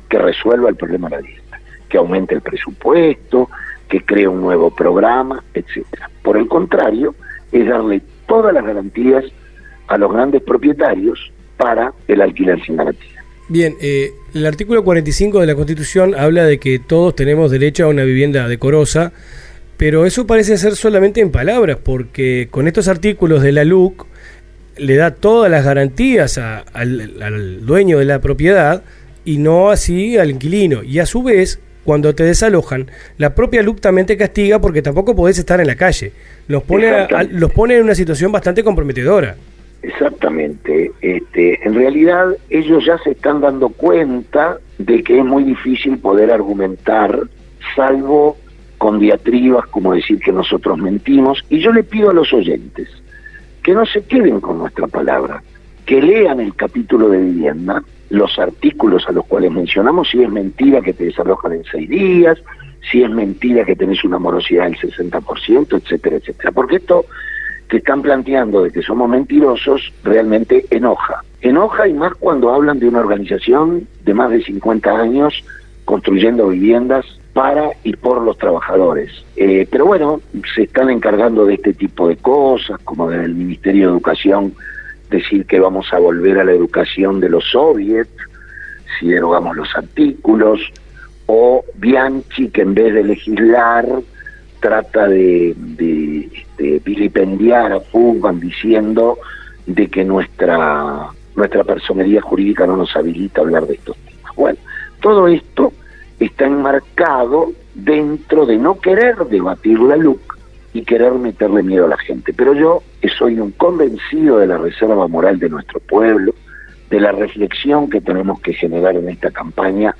que resuelva el problema de la vivienda, que aumente el presupuesto, que cree un nuevo programa, etcétera. Por el contrario, es darle todas las garantías a los grandes propietarios para el alquiler sin garantía. Bien, eh, el artículo 45 de la Constitución habla de que todos tenemos derecho a una vivienda decorosa, pero eso parece ser solamente en palabras, porque con estos artículos de la LUC le da todas las garantías al dueño de la propiedad y no así al inquilino. Y a su vez, cuando te desalojan, la propia LUC también te castiga porque tampoco podés estar en la calle. Los pone, a- a- Exactamente. los pone en una situación bastante comprometedora. Exactamente. Este, en realidad ellos ya se están dando cuenta de que es muy difícil poder argumentar, salvo con diatribas como decir que nosotros mentimos. Y yo le pido a los oyentes que no se queden con nuestra palabra, que lean el capítulo de vivienda, los artículos a los cuales mencionamos, si es mentira que te desalojan en seis días, si es mentira que tenés una morosidad del 60%, etcétera, etcétera. Porque esto que están planteando de que somos mentirosos realmente enoja. Enoja y más cuando hablan de una organización de más de 50 años construyendo viviendas para y por los trabajadores. Eh, pero bueno, se están encargando de este tipo de cosas, como del Ministerio de Educación, decir que vamos a volver a la educación de los soviets, si derogamos los artículos, o Bianchi, que en vez de legislar trata de, de, de vilipendiar a Fugman diciendo de que nuestra nuestra personería jurídica no nos habilita a hablar de estos temas. Bueno, todo esto está enmarcado dentro de no querer debatir la LUC y querer meterle miedo a la gente. Pero yo soy un convencido de la reserva moral de nuestro pueblo, de la reflexión que tenemos que generar en esta campaña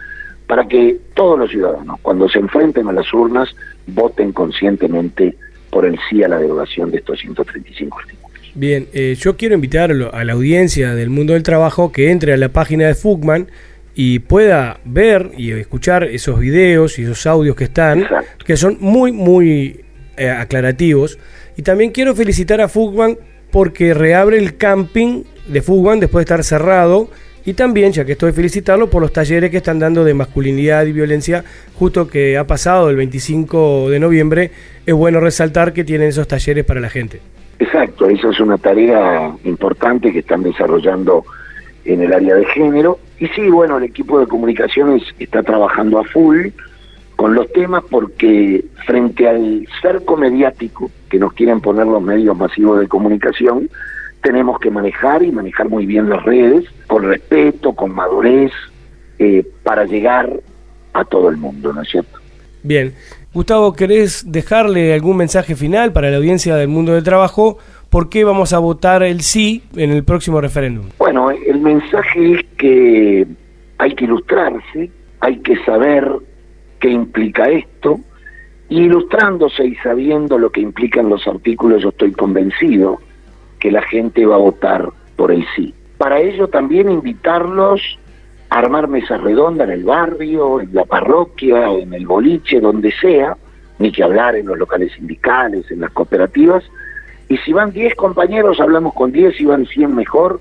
para que todos los ciudadanos, cuando se enfrenten a las urnas, voten conscientemente por el sí a la derogación de estos 135 artículos. Bien, eh, yo quiero invitar a la audiencia del mundo del trabajo que entre a la página de Fugman y pueda ver y escuchar esos videos y esos audios que están, que son muy, muy eh, aclarativos. Y también quiero felicitar a Fugman porque reabre el camping de Fugman después de estar cerrado. Y también, ya que estoy felicitarlo por los talleres que están dando de masculinidad y violencia, justo que ha pasado el 25 de noviembre, es bueno resaltar que tienen esos talleres para la gente. Exacto, esa es una tarea importante que están desarrollando en el área de género. Y sí, bueno, el equipo de comunicaciones está trabajando a full con los temas porque frente al cerco mediático que nos quieren poner los medios masivos de comunicación, tenemos que manejar y manejar muy bien las redes con respeto, con madurez, eh, para llegar a todo el mundo, ¿no es cierto? Bien. Gustavo, ¿querés dejarle algún mensaje final para la audiencia del mundo del trabajo? ¿Por qué vamos a votar el sí en el próximo referéndum? Bueno, el mensaje es que hay que ilustrarse, hay que saber qué implica esto, y ilustrándose y sabiendo lo que implican los artículos, yo estoy convencido que la gente va a votar por el sí. Para ello también invitarlos a armar mesas redondas en el barrio, en la parroquia, en el boliche, donde sea, ni que hablar en los locales sindicales, en las cooperativas, y si van 10 compañeros, hablamos con 10, si van 100 mejor,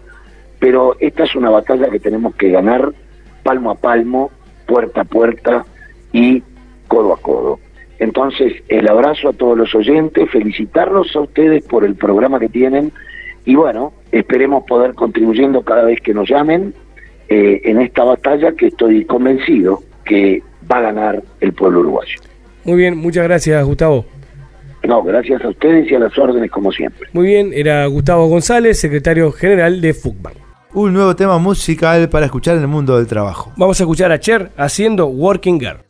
pero esta es una batalla que tenemos que ganar palmo a palmo, puerta a puerta y codo a codo. Entonces, el abrazo a todos los oyentes, felicitarlos a ustedes por el programa que tienen y bueno, esperemos poder contribuyendo cada vez que nos llamen eh, en esta batalla que estoy convencido que va a ganar el pueblo uruguayo. Muy bien, muchas gracias, Gustavo. No, gracias a ustedes y a las órdenes como siempre. Muy bien, era Gustavo González, secretario general de Fugman. Un nuevo tema musical para escuchar en el mundo del trabajo. Vamos a escuchar a Cher haciendo Working Girl.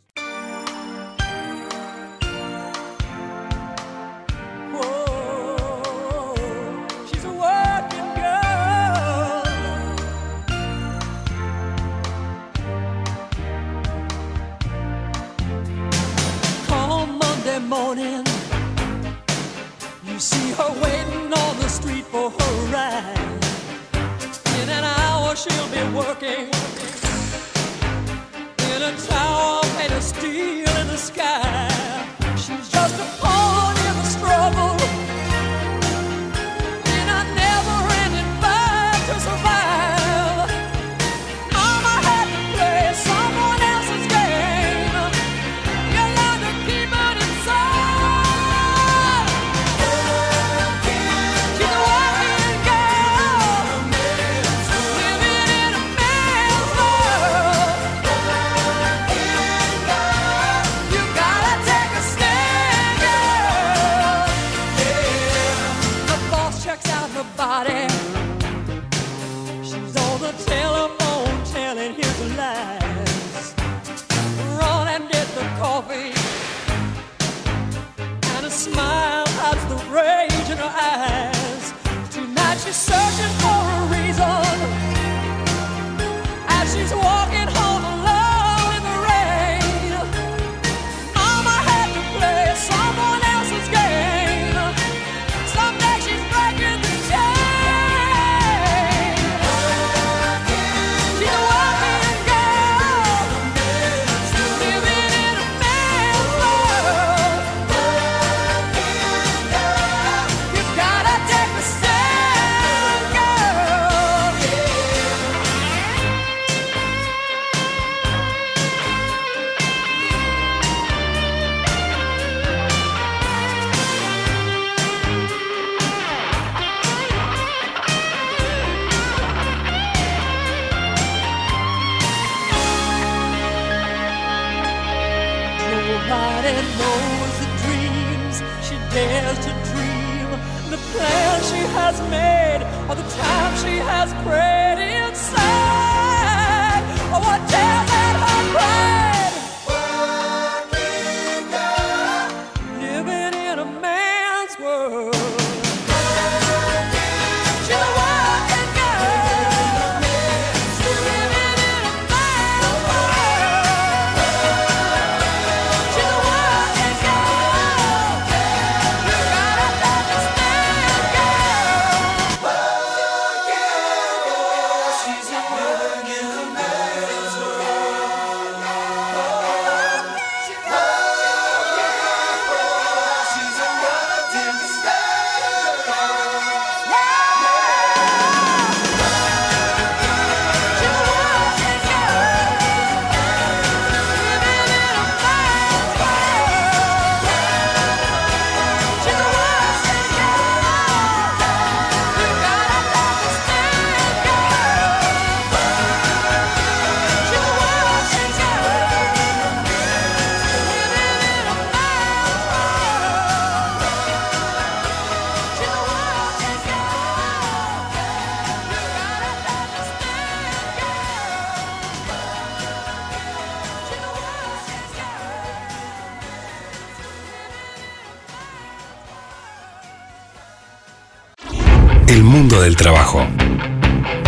Trabajo.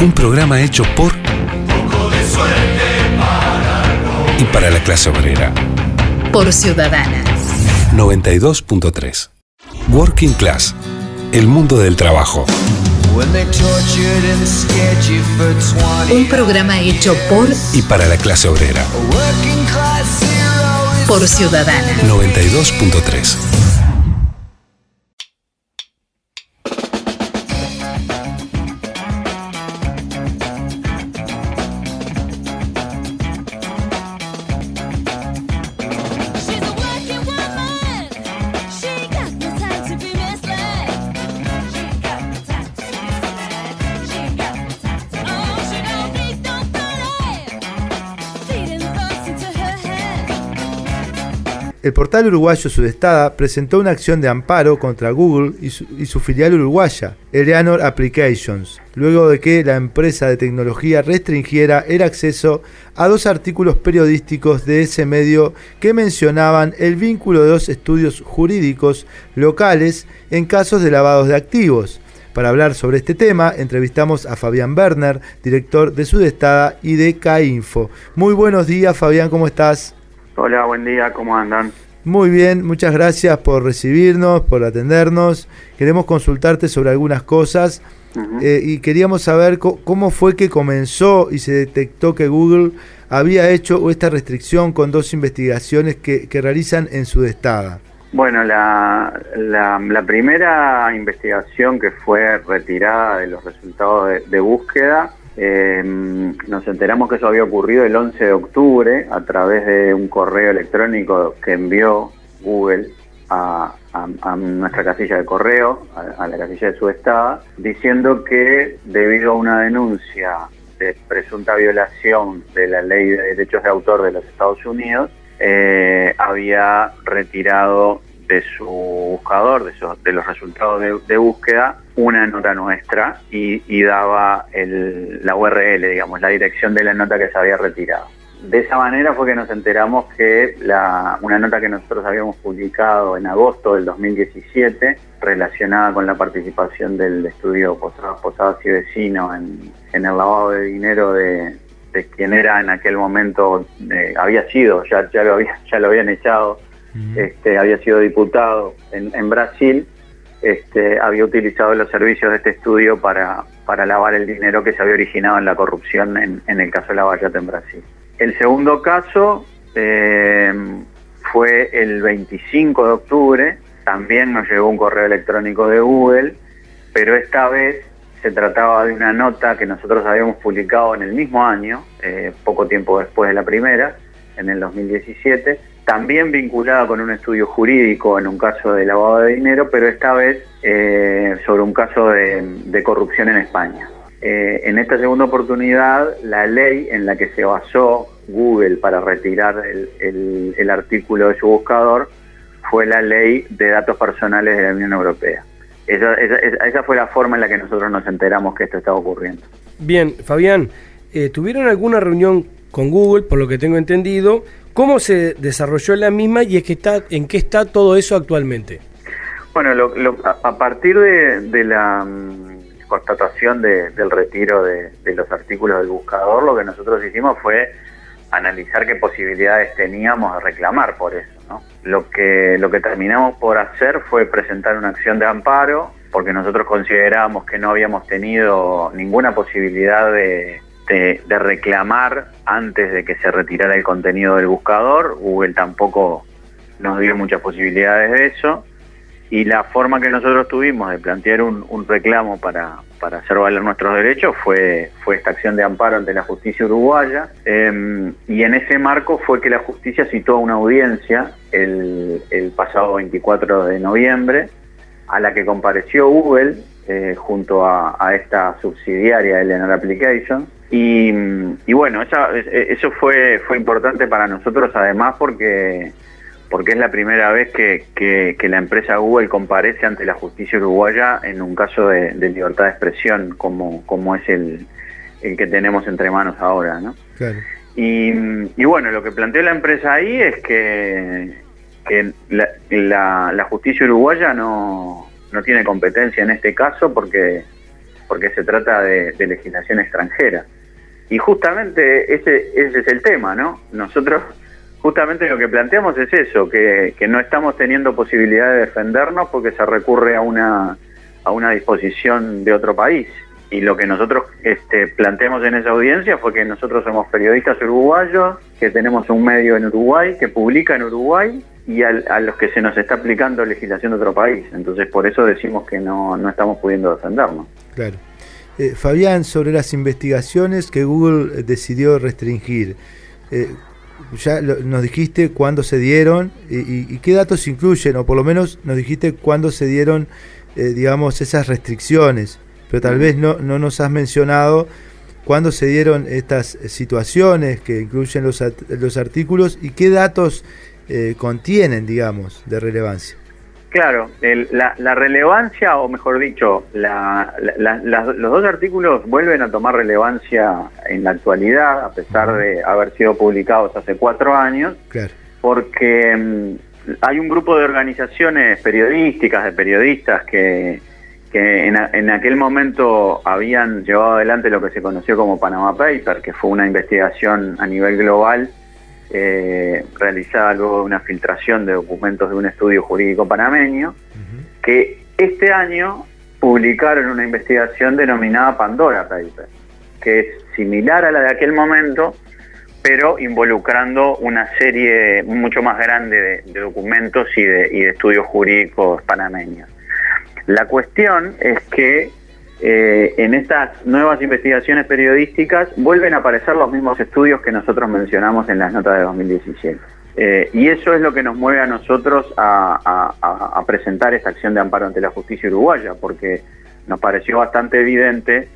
Un programa hecho por y para la clase obrera. Por Ciudadana. 92.3. Working Class. El mundo del trabajo. When they tortured and scared you for 20 Un programa hecho por Y para la clase obrera. por Ciudadana. 92.3. portal uruguayo Sudestada presentó una acción de amparo contra Google y su, filial uruguaya, Eleanor Applications, luego de que la empresa de tecnología restringiera el acceso a dos artículos periodísticos de ese medio que mencionaban el vínculo de dos estudios jurídicos locales en casos de lavados de activos. Para hablar sobre este tema, entrevistamos a Fabián Werner, director de Sudestada y de K-Info. Muy buenos días, Fabián, ¿cómo estás? Hola, buen día, ¿cómo andan? Muy bien, muchas gracias por recibirnos, por atendernos. Queremos consultarte sobre algunas cosas eh, y queríamos saber cómo fue que comenzó y se detectó que Google había hecho esta restricción con dos investigaciones que, que realizan en Sudestada. Bueno, la, la, la primera investigación que fue retirada de los resultados de, de búsqueda, eh, nos enteramos que eso había ocurrido el 11 de octubre a través de un correo electrónico que envió Google a, nuestra casilla de correo, a, a la casilla de su estado, diciendo que debido a una denuncia de presunta violación de la ley de derechos de autor de los Estados Unidos, eh, había retirado de su buscador, de, su- de los resultados de, búsqueda, una nota nuestra y, daba el- la URL, digamos, la dirección de la nota que se había retirado. de esa manera fue que nos enteramos que una nota que nosotros habíamos publicado en agosto del 2017, relacionada con la participación del estudio Posadas, Posadas y Vecino en, el lavado de dinero de, de quien era en aquel momento, eh, había sido, ya, ya lo habían echado, este, había sido diputado en, Brasil, este, había utilizado los servicios de este estudio para, lavar el dinero que se había originado en la corrupción en, el caso de la en Brasil. El segundo caso eh, fue el 25 de octubre, también nos llegó un correo electrónico de Google, pero esta vez se trataba de una nota que nosotros habíamos publicado en el mismo año, eh, poco tiempo después de la primera, en el 2017, también vinculada con un estudio jurídico en un caso de lavado de dinero, pero esta vez eh, sobre un caso de, corrupción en España. Eh, en esta segunda oportunidad, la ley en la que se basó Google para retirar el, artículo de su buscador fue la ley de datos personales de la Unión Europea. Esa fue la forma en la que nosotros nos enteramos que esto estaba ocurriendo. Bien, Fabián, eh, ¿tuvieron alguna reunión con Google, por lo que tengo entendido? ¿Cómo se desarrolló la misma y es que está, en qué está todo eso actualmente? Bueno, lo- lo- a, partir de, de la mm, constatación de- del retiro de, de los artículos del buscador, lo que nosotros hicimos fue analizar qué posibilidades teníamos de reclamar por eso. ¿no? Lo, que, lo que terminamos por hacer fue presentar una acción de amparo, porque nosotros considerábamos que no habíamos tenido ninguna posibilidad de, de- de reclamar antes de que se retirara el contenido del buscador. Google tampoco nos dio muchas posibilidades de eso y la forma que nosotros tuvimos de plantear un, reclamo para, para hacer valer nuestros derechos fue, fue esta acción de amparo ante la justicia uruguaya eh, y en ese marco fue que la justicia citó una audiencia el, el pasado 24 de noviembre a la que compareció Google eh, junto a, a esta subsidiaria Eleanor Application y, y bueno, esa- eso fue, fue importante para nosotros además porque porque es la primera vez que, que- que la empresa Google comparece ante la justicia uruguaya en un caso de, de libertad de expresión como, como es el, el que tenemos entre manos ahora, ¿no? Claro. Y, y bueno, lo que planteó la empresa ahí es que, que la, la- la justicia uruguaya no, no tiene competencia en este caso porque, porque se trata de, legislación extranjera. Y justamente ese, ese es el tema, ¿no? Nosotros justamente lo que planteamos es eso, que, que no estamos teniendo posibilidad de defendernos porque se recurre a una, a una disposición de otro país. Y lo que nosotros este, planteamos en esa audiencia fue que nosotros somos periodistas uruguayos, que tenemos un medio en Uruguay, que publica en Uruguay y al- a, los que se nos está aplicando legislación de otro país. Entonces por eso decimos que no, no estamos pudiendo defendernos. Claro. Eh, Fabián, sobre las investigaciones que Google eh, decidió restringir, eh, ya lo- nos dijiste cuándo se dieron y, y- y qué datos incluyen, o por lo menos nos dijiste cuándo se dieron, eh, digamos, esas restricciones, pero tal vez no, no nos has mencionado cuándo se dieron estas situaciones que incluyen los, los artículos y qué datos eh, contienen, digamos, de relevancia. Claro, el- la, la relevancia, o mejor dicho, la- los dos artículos vuelven a tomar relevancia en la actualidad, a pesar de haber sido publicados hace cuatro años, Claro. porque mm, hay un grupo de organizaciones periodísticas, de periodistas que, que en, a- en aquel momento habían llevado adelante lo que se conoció como Panama Paper, que fue una investigación a nivel global eh, realizada luego de una filtración de documentos de un estudio jurídico panameño, que este año publicaron una investigación denominada Pandora Paper, que es similar a la de aquel momento, pero involucrando una serie mucho más grande de, de documentos y de, y de estudios jurídicos panameños. La cuestión es que eh, en estas nuevas investigaciones periodísticas vuelven a aparecer los mismos estudios que nosotros mencionamos en las notas de 2017. Eh, y eso es lo que nos mueve a nosotros a, presentar esta acción de amparo ante la justicia uruguaya, porque nos pareció bastante evidente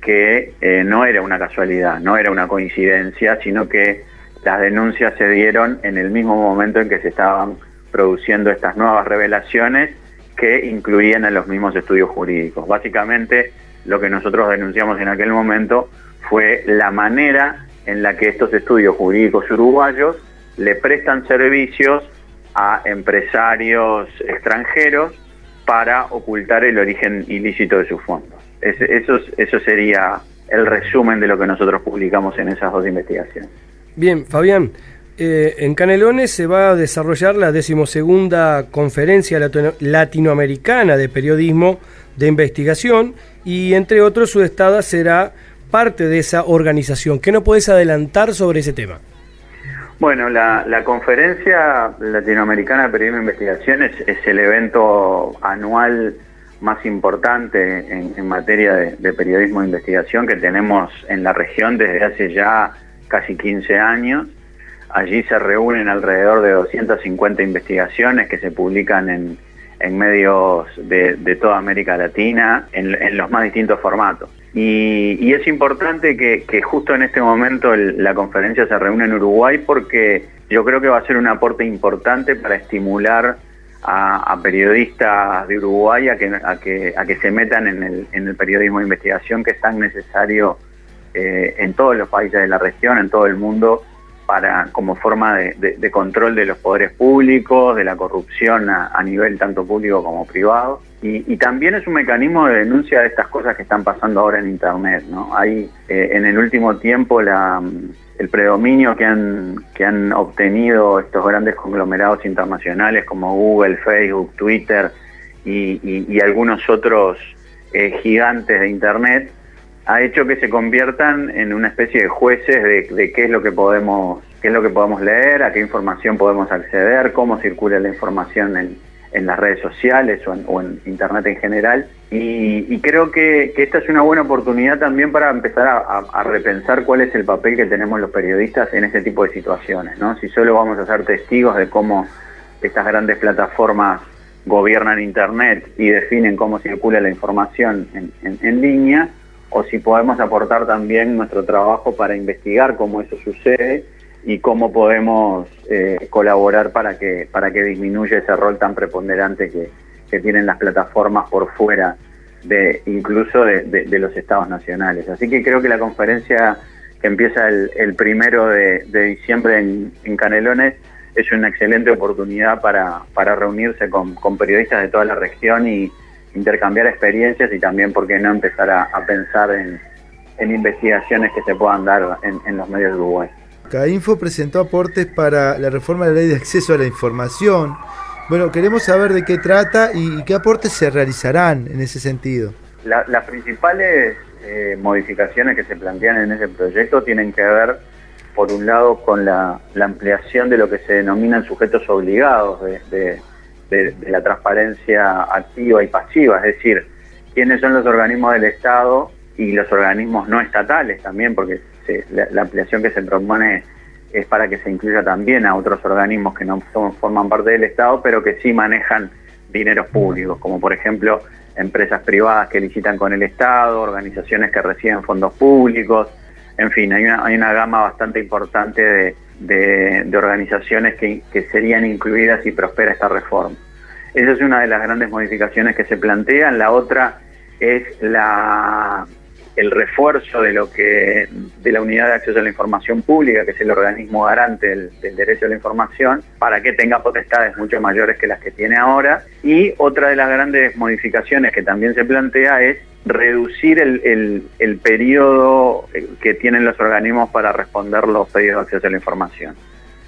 que eh, no era una casualidad, no era una coincidencia, sino que las denuncias se dieron en el mismo momento en que se estaban produciendo estas nuevas revelaciones que incluían a los mismos estudios jurídicos. Básicamente, lo que nosotros denunciamos en aquel momento fue la manera en la que estos estudios jurídicos uruguayos le prestan servicios a empresarios extranjeros para ocultar el origen ilícito de sus fondos. eso, eso sería el resumen de lo que nosotros publicamos en esas dos investigaciones. Bien, Fabián, eh, en Canelones se va a desarrollar la decimosegunda conferencia latinoamericana de periodismo de investigación y entre otros su estado será parte de esa organización. ¿Qué no puedes adelantar sobre ese tema? Bueno, la, conferencia latinoamericana de periodismo de investigación es, el evento anual más importante en, materia de, de, periodismo de investigación que tenemos en la región desde hace ya casi 15 años Allí se reúnen alrededor de 250 investigaciones que se publican en, medios de, toda América Latina en, los más distintos formatos. Y, es importante que, justo en este momento la conferencia se reúne en Uruguay porque yo creo que va a ser un aporte importante para estimular a, periodistas de Uruguay a que, a que, se metan en el, periodismo de investigación que es tan necesario eh, en todos los países de la región, en todo el mundo, para como forma de, control de los poderes públicos, de la corrupción a, nivel tanto público como privado. Y, también es un mecanismo de denuncia de estas cosas que están pasando ahora en Internet. ¿no? Hay eh, en el último tiempo el predominio que han, que han obtenido estos grandes conglomerados internacionales como Google, Facebook, Twitter y, algunos otros eh, gigantes de Internet ha hecho que se conviertan en una especie de jueces de, qué es lo que podemos qué es lo que podemos leer, a qué información podemos acceder, cómo circula la información en, las redes sociales o en, internet en general. Y, creo que, esta es una buena oportunidad también para empezar a, repensar cuál es el papel que tenemos los periodistas en este tipo de situaciones. ¿no? Si solo vamos a ser testigos de cómo estas grandes plataformas gobiernan Internet y definen cómo circula la información en línea, o si podemos aportar también nuestro trabajo para investigar cómo eso sucede y cómo podemos eh, colaborar para que, para que disminuya ese rol tan preponderante que, tienen las plataformas por fuera de incluso de, los estados nacionales. Así que creo que la conferencia que empieza el, primero de, diciembre en, Canelones es una excelente oportunidad para, para reunirse con, con periodistas de toda la región y, intercambiar experiencias y también, ¿por qué no empezar a, pensar en, investigaciones que se puedan dar en, los medios de Uruguay? CAINFO presentó aportes para la reforma de la ley de acceso a la información. Bueno, queremos saber de qué trata y, qué aportes se realizarán en ese sentido. las principales eh, modificaciones que se plantean en ese proyecto tienen que ver, por un lado, con la, ampliación de lo que se denominan sujetos obligados de de, la transparencia activa y pasiva, es decir, quiénes son los organismos del Estado y los organismos no estatales también, porque la, ampliación que se propone es para que se incluya también a otros organismos que no forman parte del Estado, pero que sí manejan dineros públicos, como por ejemplo empresas privadas que licitan con el Estado, organizaciones que reciben fondos públicos, en fin, hay una, hay una gama bastante importante de, de, organizaciones que, serían incluidas si prospera esta reforma. Esa es una de las grandes modificaciones que se plantean. La otra es la, el refuerzo de lo que de la unidad de acceso a la información pública, que es el organismo garante del, derecho a la información, para que tenga potestades mucho mayores que las que tiene ahora. Y otra de las grandes modificaciones que también se plantea es reducir el, el, periodo que tienen los organismos para responder los pedidos de acceso a la información.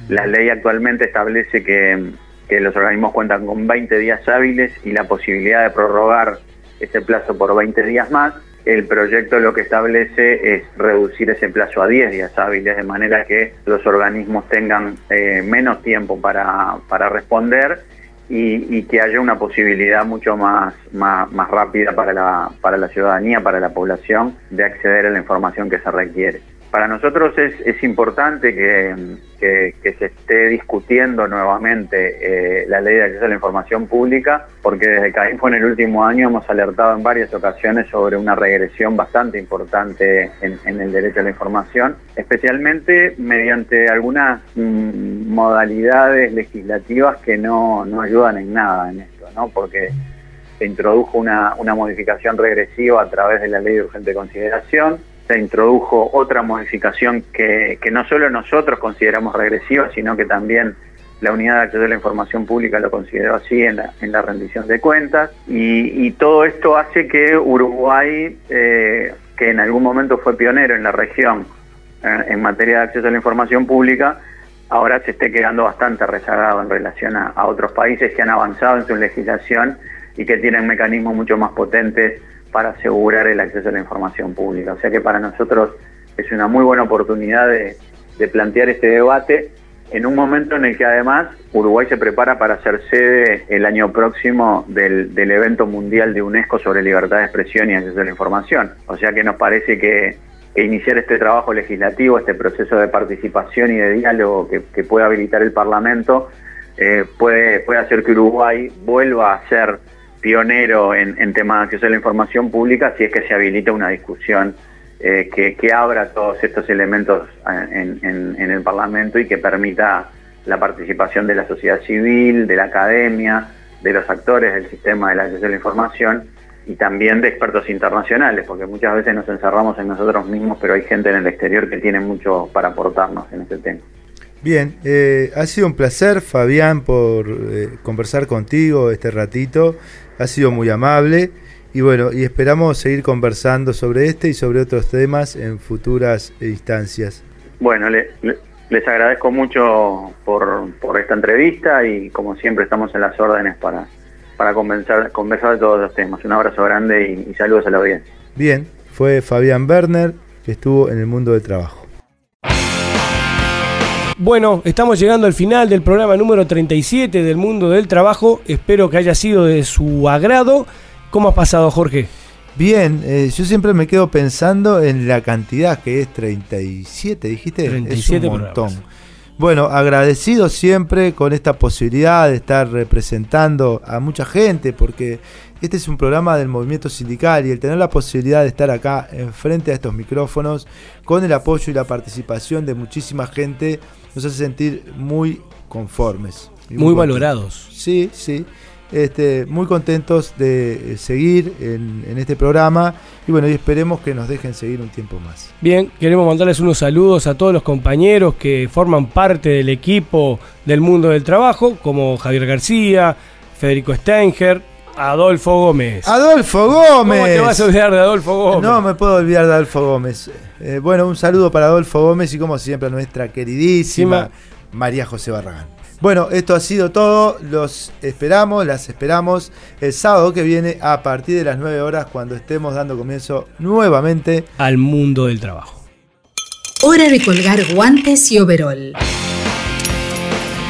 La ley actualmente establece que, que los organismos cuentan con 20 días hábiles y la posibilidad de prorrogar ese plazo por 20 días más. El proyecto lo que establece es reducir ese plazo a 10 días hábiles, de manera que los organismos tengan eh, menos tiempo para, para responder y, que haya una posibilidad mucho más, más, rápida para la, para la ciudadanía, para la población, de acceder a la información que se requiere. Para nosotros es, importante que, se esté discutiendo nuevamente eh, la ley de acceso a la información pública, porque desde CAINFO en el último año hemos alertado en varias ocasiones sobre una regresión bastante importante en, el derecho a la información, especialmente mediante algunas mm, modalidades legislativas que no, no ayudan en nada en esto, ¿no? porque se introdujo una, una modificación regresiva a través de la ley de urgente consideración, se introdujo otra modificación que, que no solo nosotros consideramos regresiva, sino que también la unidad de acceso a la información pública lo consideró así en la, en la rendición de cuentas. Y, todo esto hace que Uruguay, eh, que en algún momento fue pionero en la región eh, en materia de acceso a la información pública, ahora se esté quedando bastante rezagado en relación a, a otros países que han avanzado en su legislación y que tienen mecanismos mucho más potentes para asegurar el acceso a la información pública. O sea que para nosotros es una muy buena oportunidad de, plantear este debate en un momento en el que además Uruguay se prepara para ser sede el año próximo del, evento mundial de UNESCO sobre libertad de expresión y acceso a la información. O sea que nos parece que, iniciar este trabajo legislativo, este proceso de participación y de diálogo que, que puede habilitar el Parlamento, eh, puede hacer que Uruguay vuelva a ser pionero en, en temas de acceso a la información pública si es que se habilita una discusión eh, que, abra todos estos elementos en, en, el Parlamento y que permita la participación de la sociedad civil, de la academia, de los actores del sistema del acceso a la información y también de expertos internacionales, porque muchas veces nos encerramos en nosotros mismos, pero hay gente en el exterior que tiene mucho para aportarnos en este tema. Bien, eh, ha sido un placer, Fabián, por eh, conversar contigo este ratito. Ha sido muy amable. Y bueno, y esperamos seguir conversando sobre este y sobre otros temas en futuras instancias. Bueno, le, le, les agradezco mucho por, por, esta entrevista y como siempre estamos en las órdenes para, para conversar, conversar de todos los temas. Un abrazo grande y, y saludos a la audiencia. Bien, fue Fabián Werner que estuvo en el mundo del trabajo. Bueno, estamos llegando al final del programa número 37 del mundo del trabajo. Espero que haya sido de su agrado. ¿Cómo has pasado, Jorge? Bien, eh, yo siempre me quedo pensando en la cantidad que es 37, dijiste. 37 es un montón. Bueno, agradecido siempre con esta posibilidad de estar representando a mucha gente, porque este es un programa del movimiento sindical y el tener la posibilidad de estar acá enfrente a estos micrófonos, con el apoyo y la participación de muchísima gente, nos hace sentir muy conformes. Muy, muy valorados. Sí, sí. Este, muy contentos de seguir en, en, este programa y bueno, y esperemos que nos dejen seguir un tiempo más. Bien, queremos mandarles unos saludos a todos los compañeros que forman parte del equipo del mundo del trabajo, como Javier García, Federico Stenger, Adolfo Gómez. Adolfo Gómez. ¿Cómo te vas a olvidar de Adolfo Gómez? No me puedo olvidar de Adolfo Gómez. Eh, bueno, un saludo para Adolfo Gómez y como siempre a nuestra queridísima sí, María José Barragán. Bueno, esto ha sido todo. Los esperamos, las esperamos el sábado que viene a partir de las 9 horas cuando estemos dando comienzo nuevamente al mundo del trabajo. Hora de colgar guantes y overol.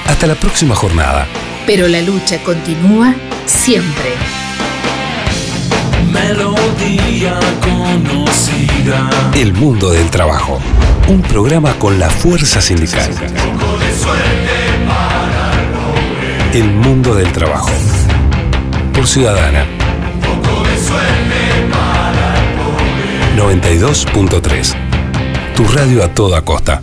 Hasta la próxima jornada. Pero la lucha continúa siempre. Melodía conocida. El mundo del trabajo. Un programa con la fuerza sindical. El mundo del trabajo. Por Ciudadana. 92.3. Tu radio a toda costa.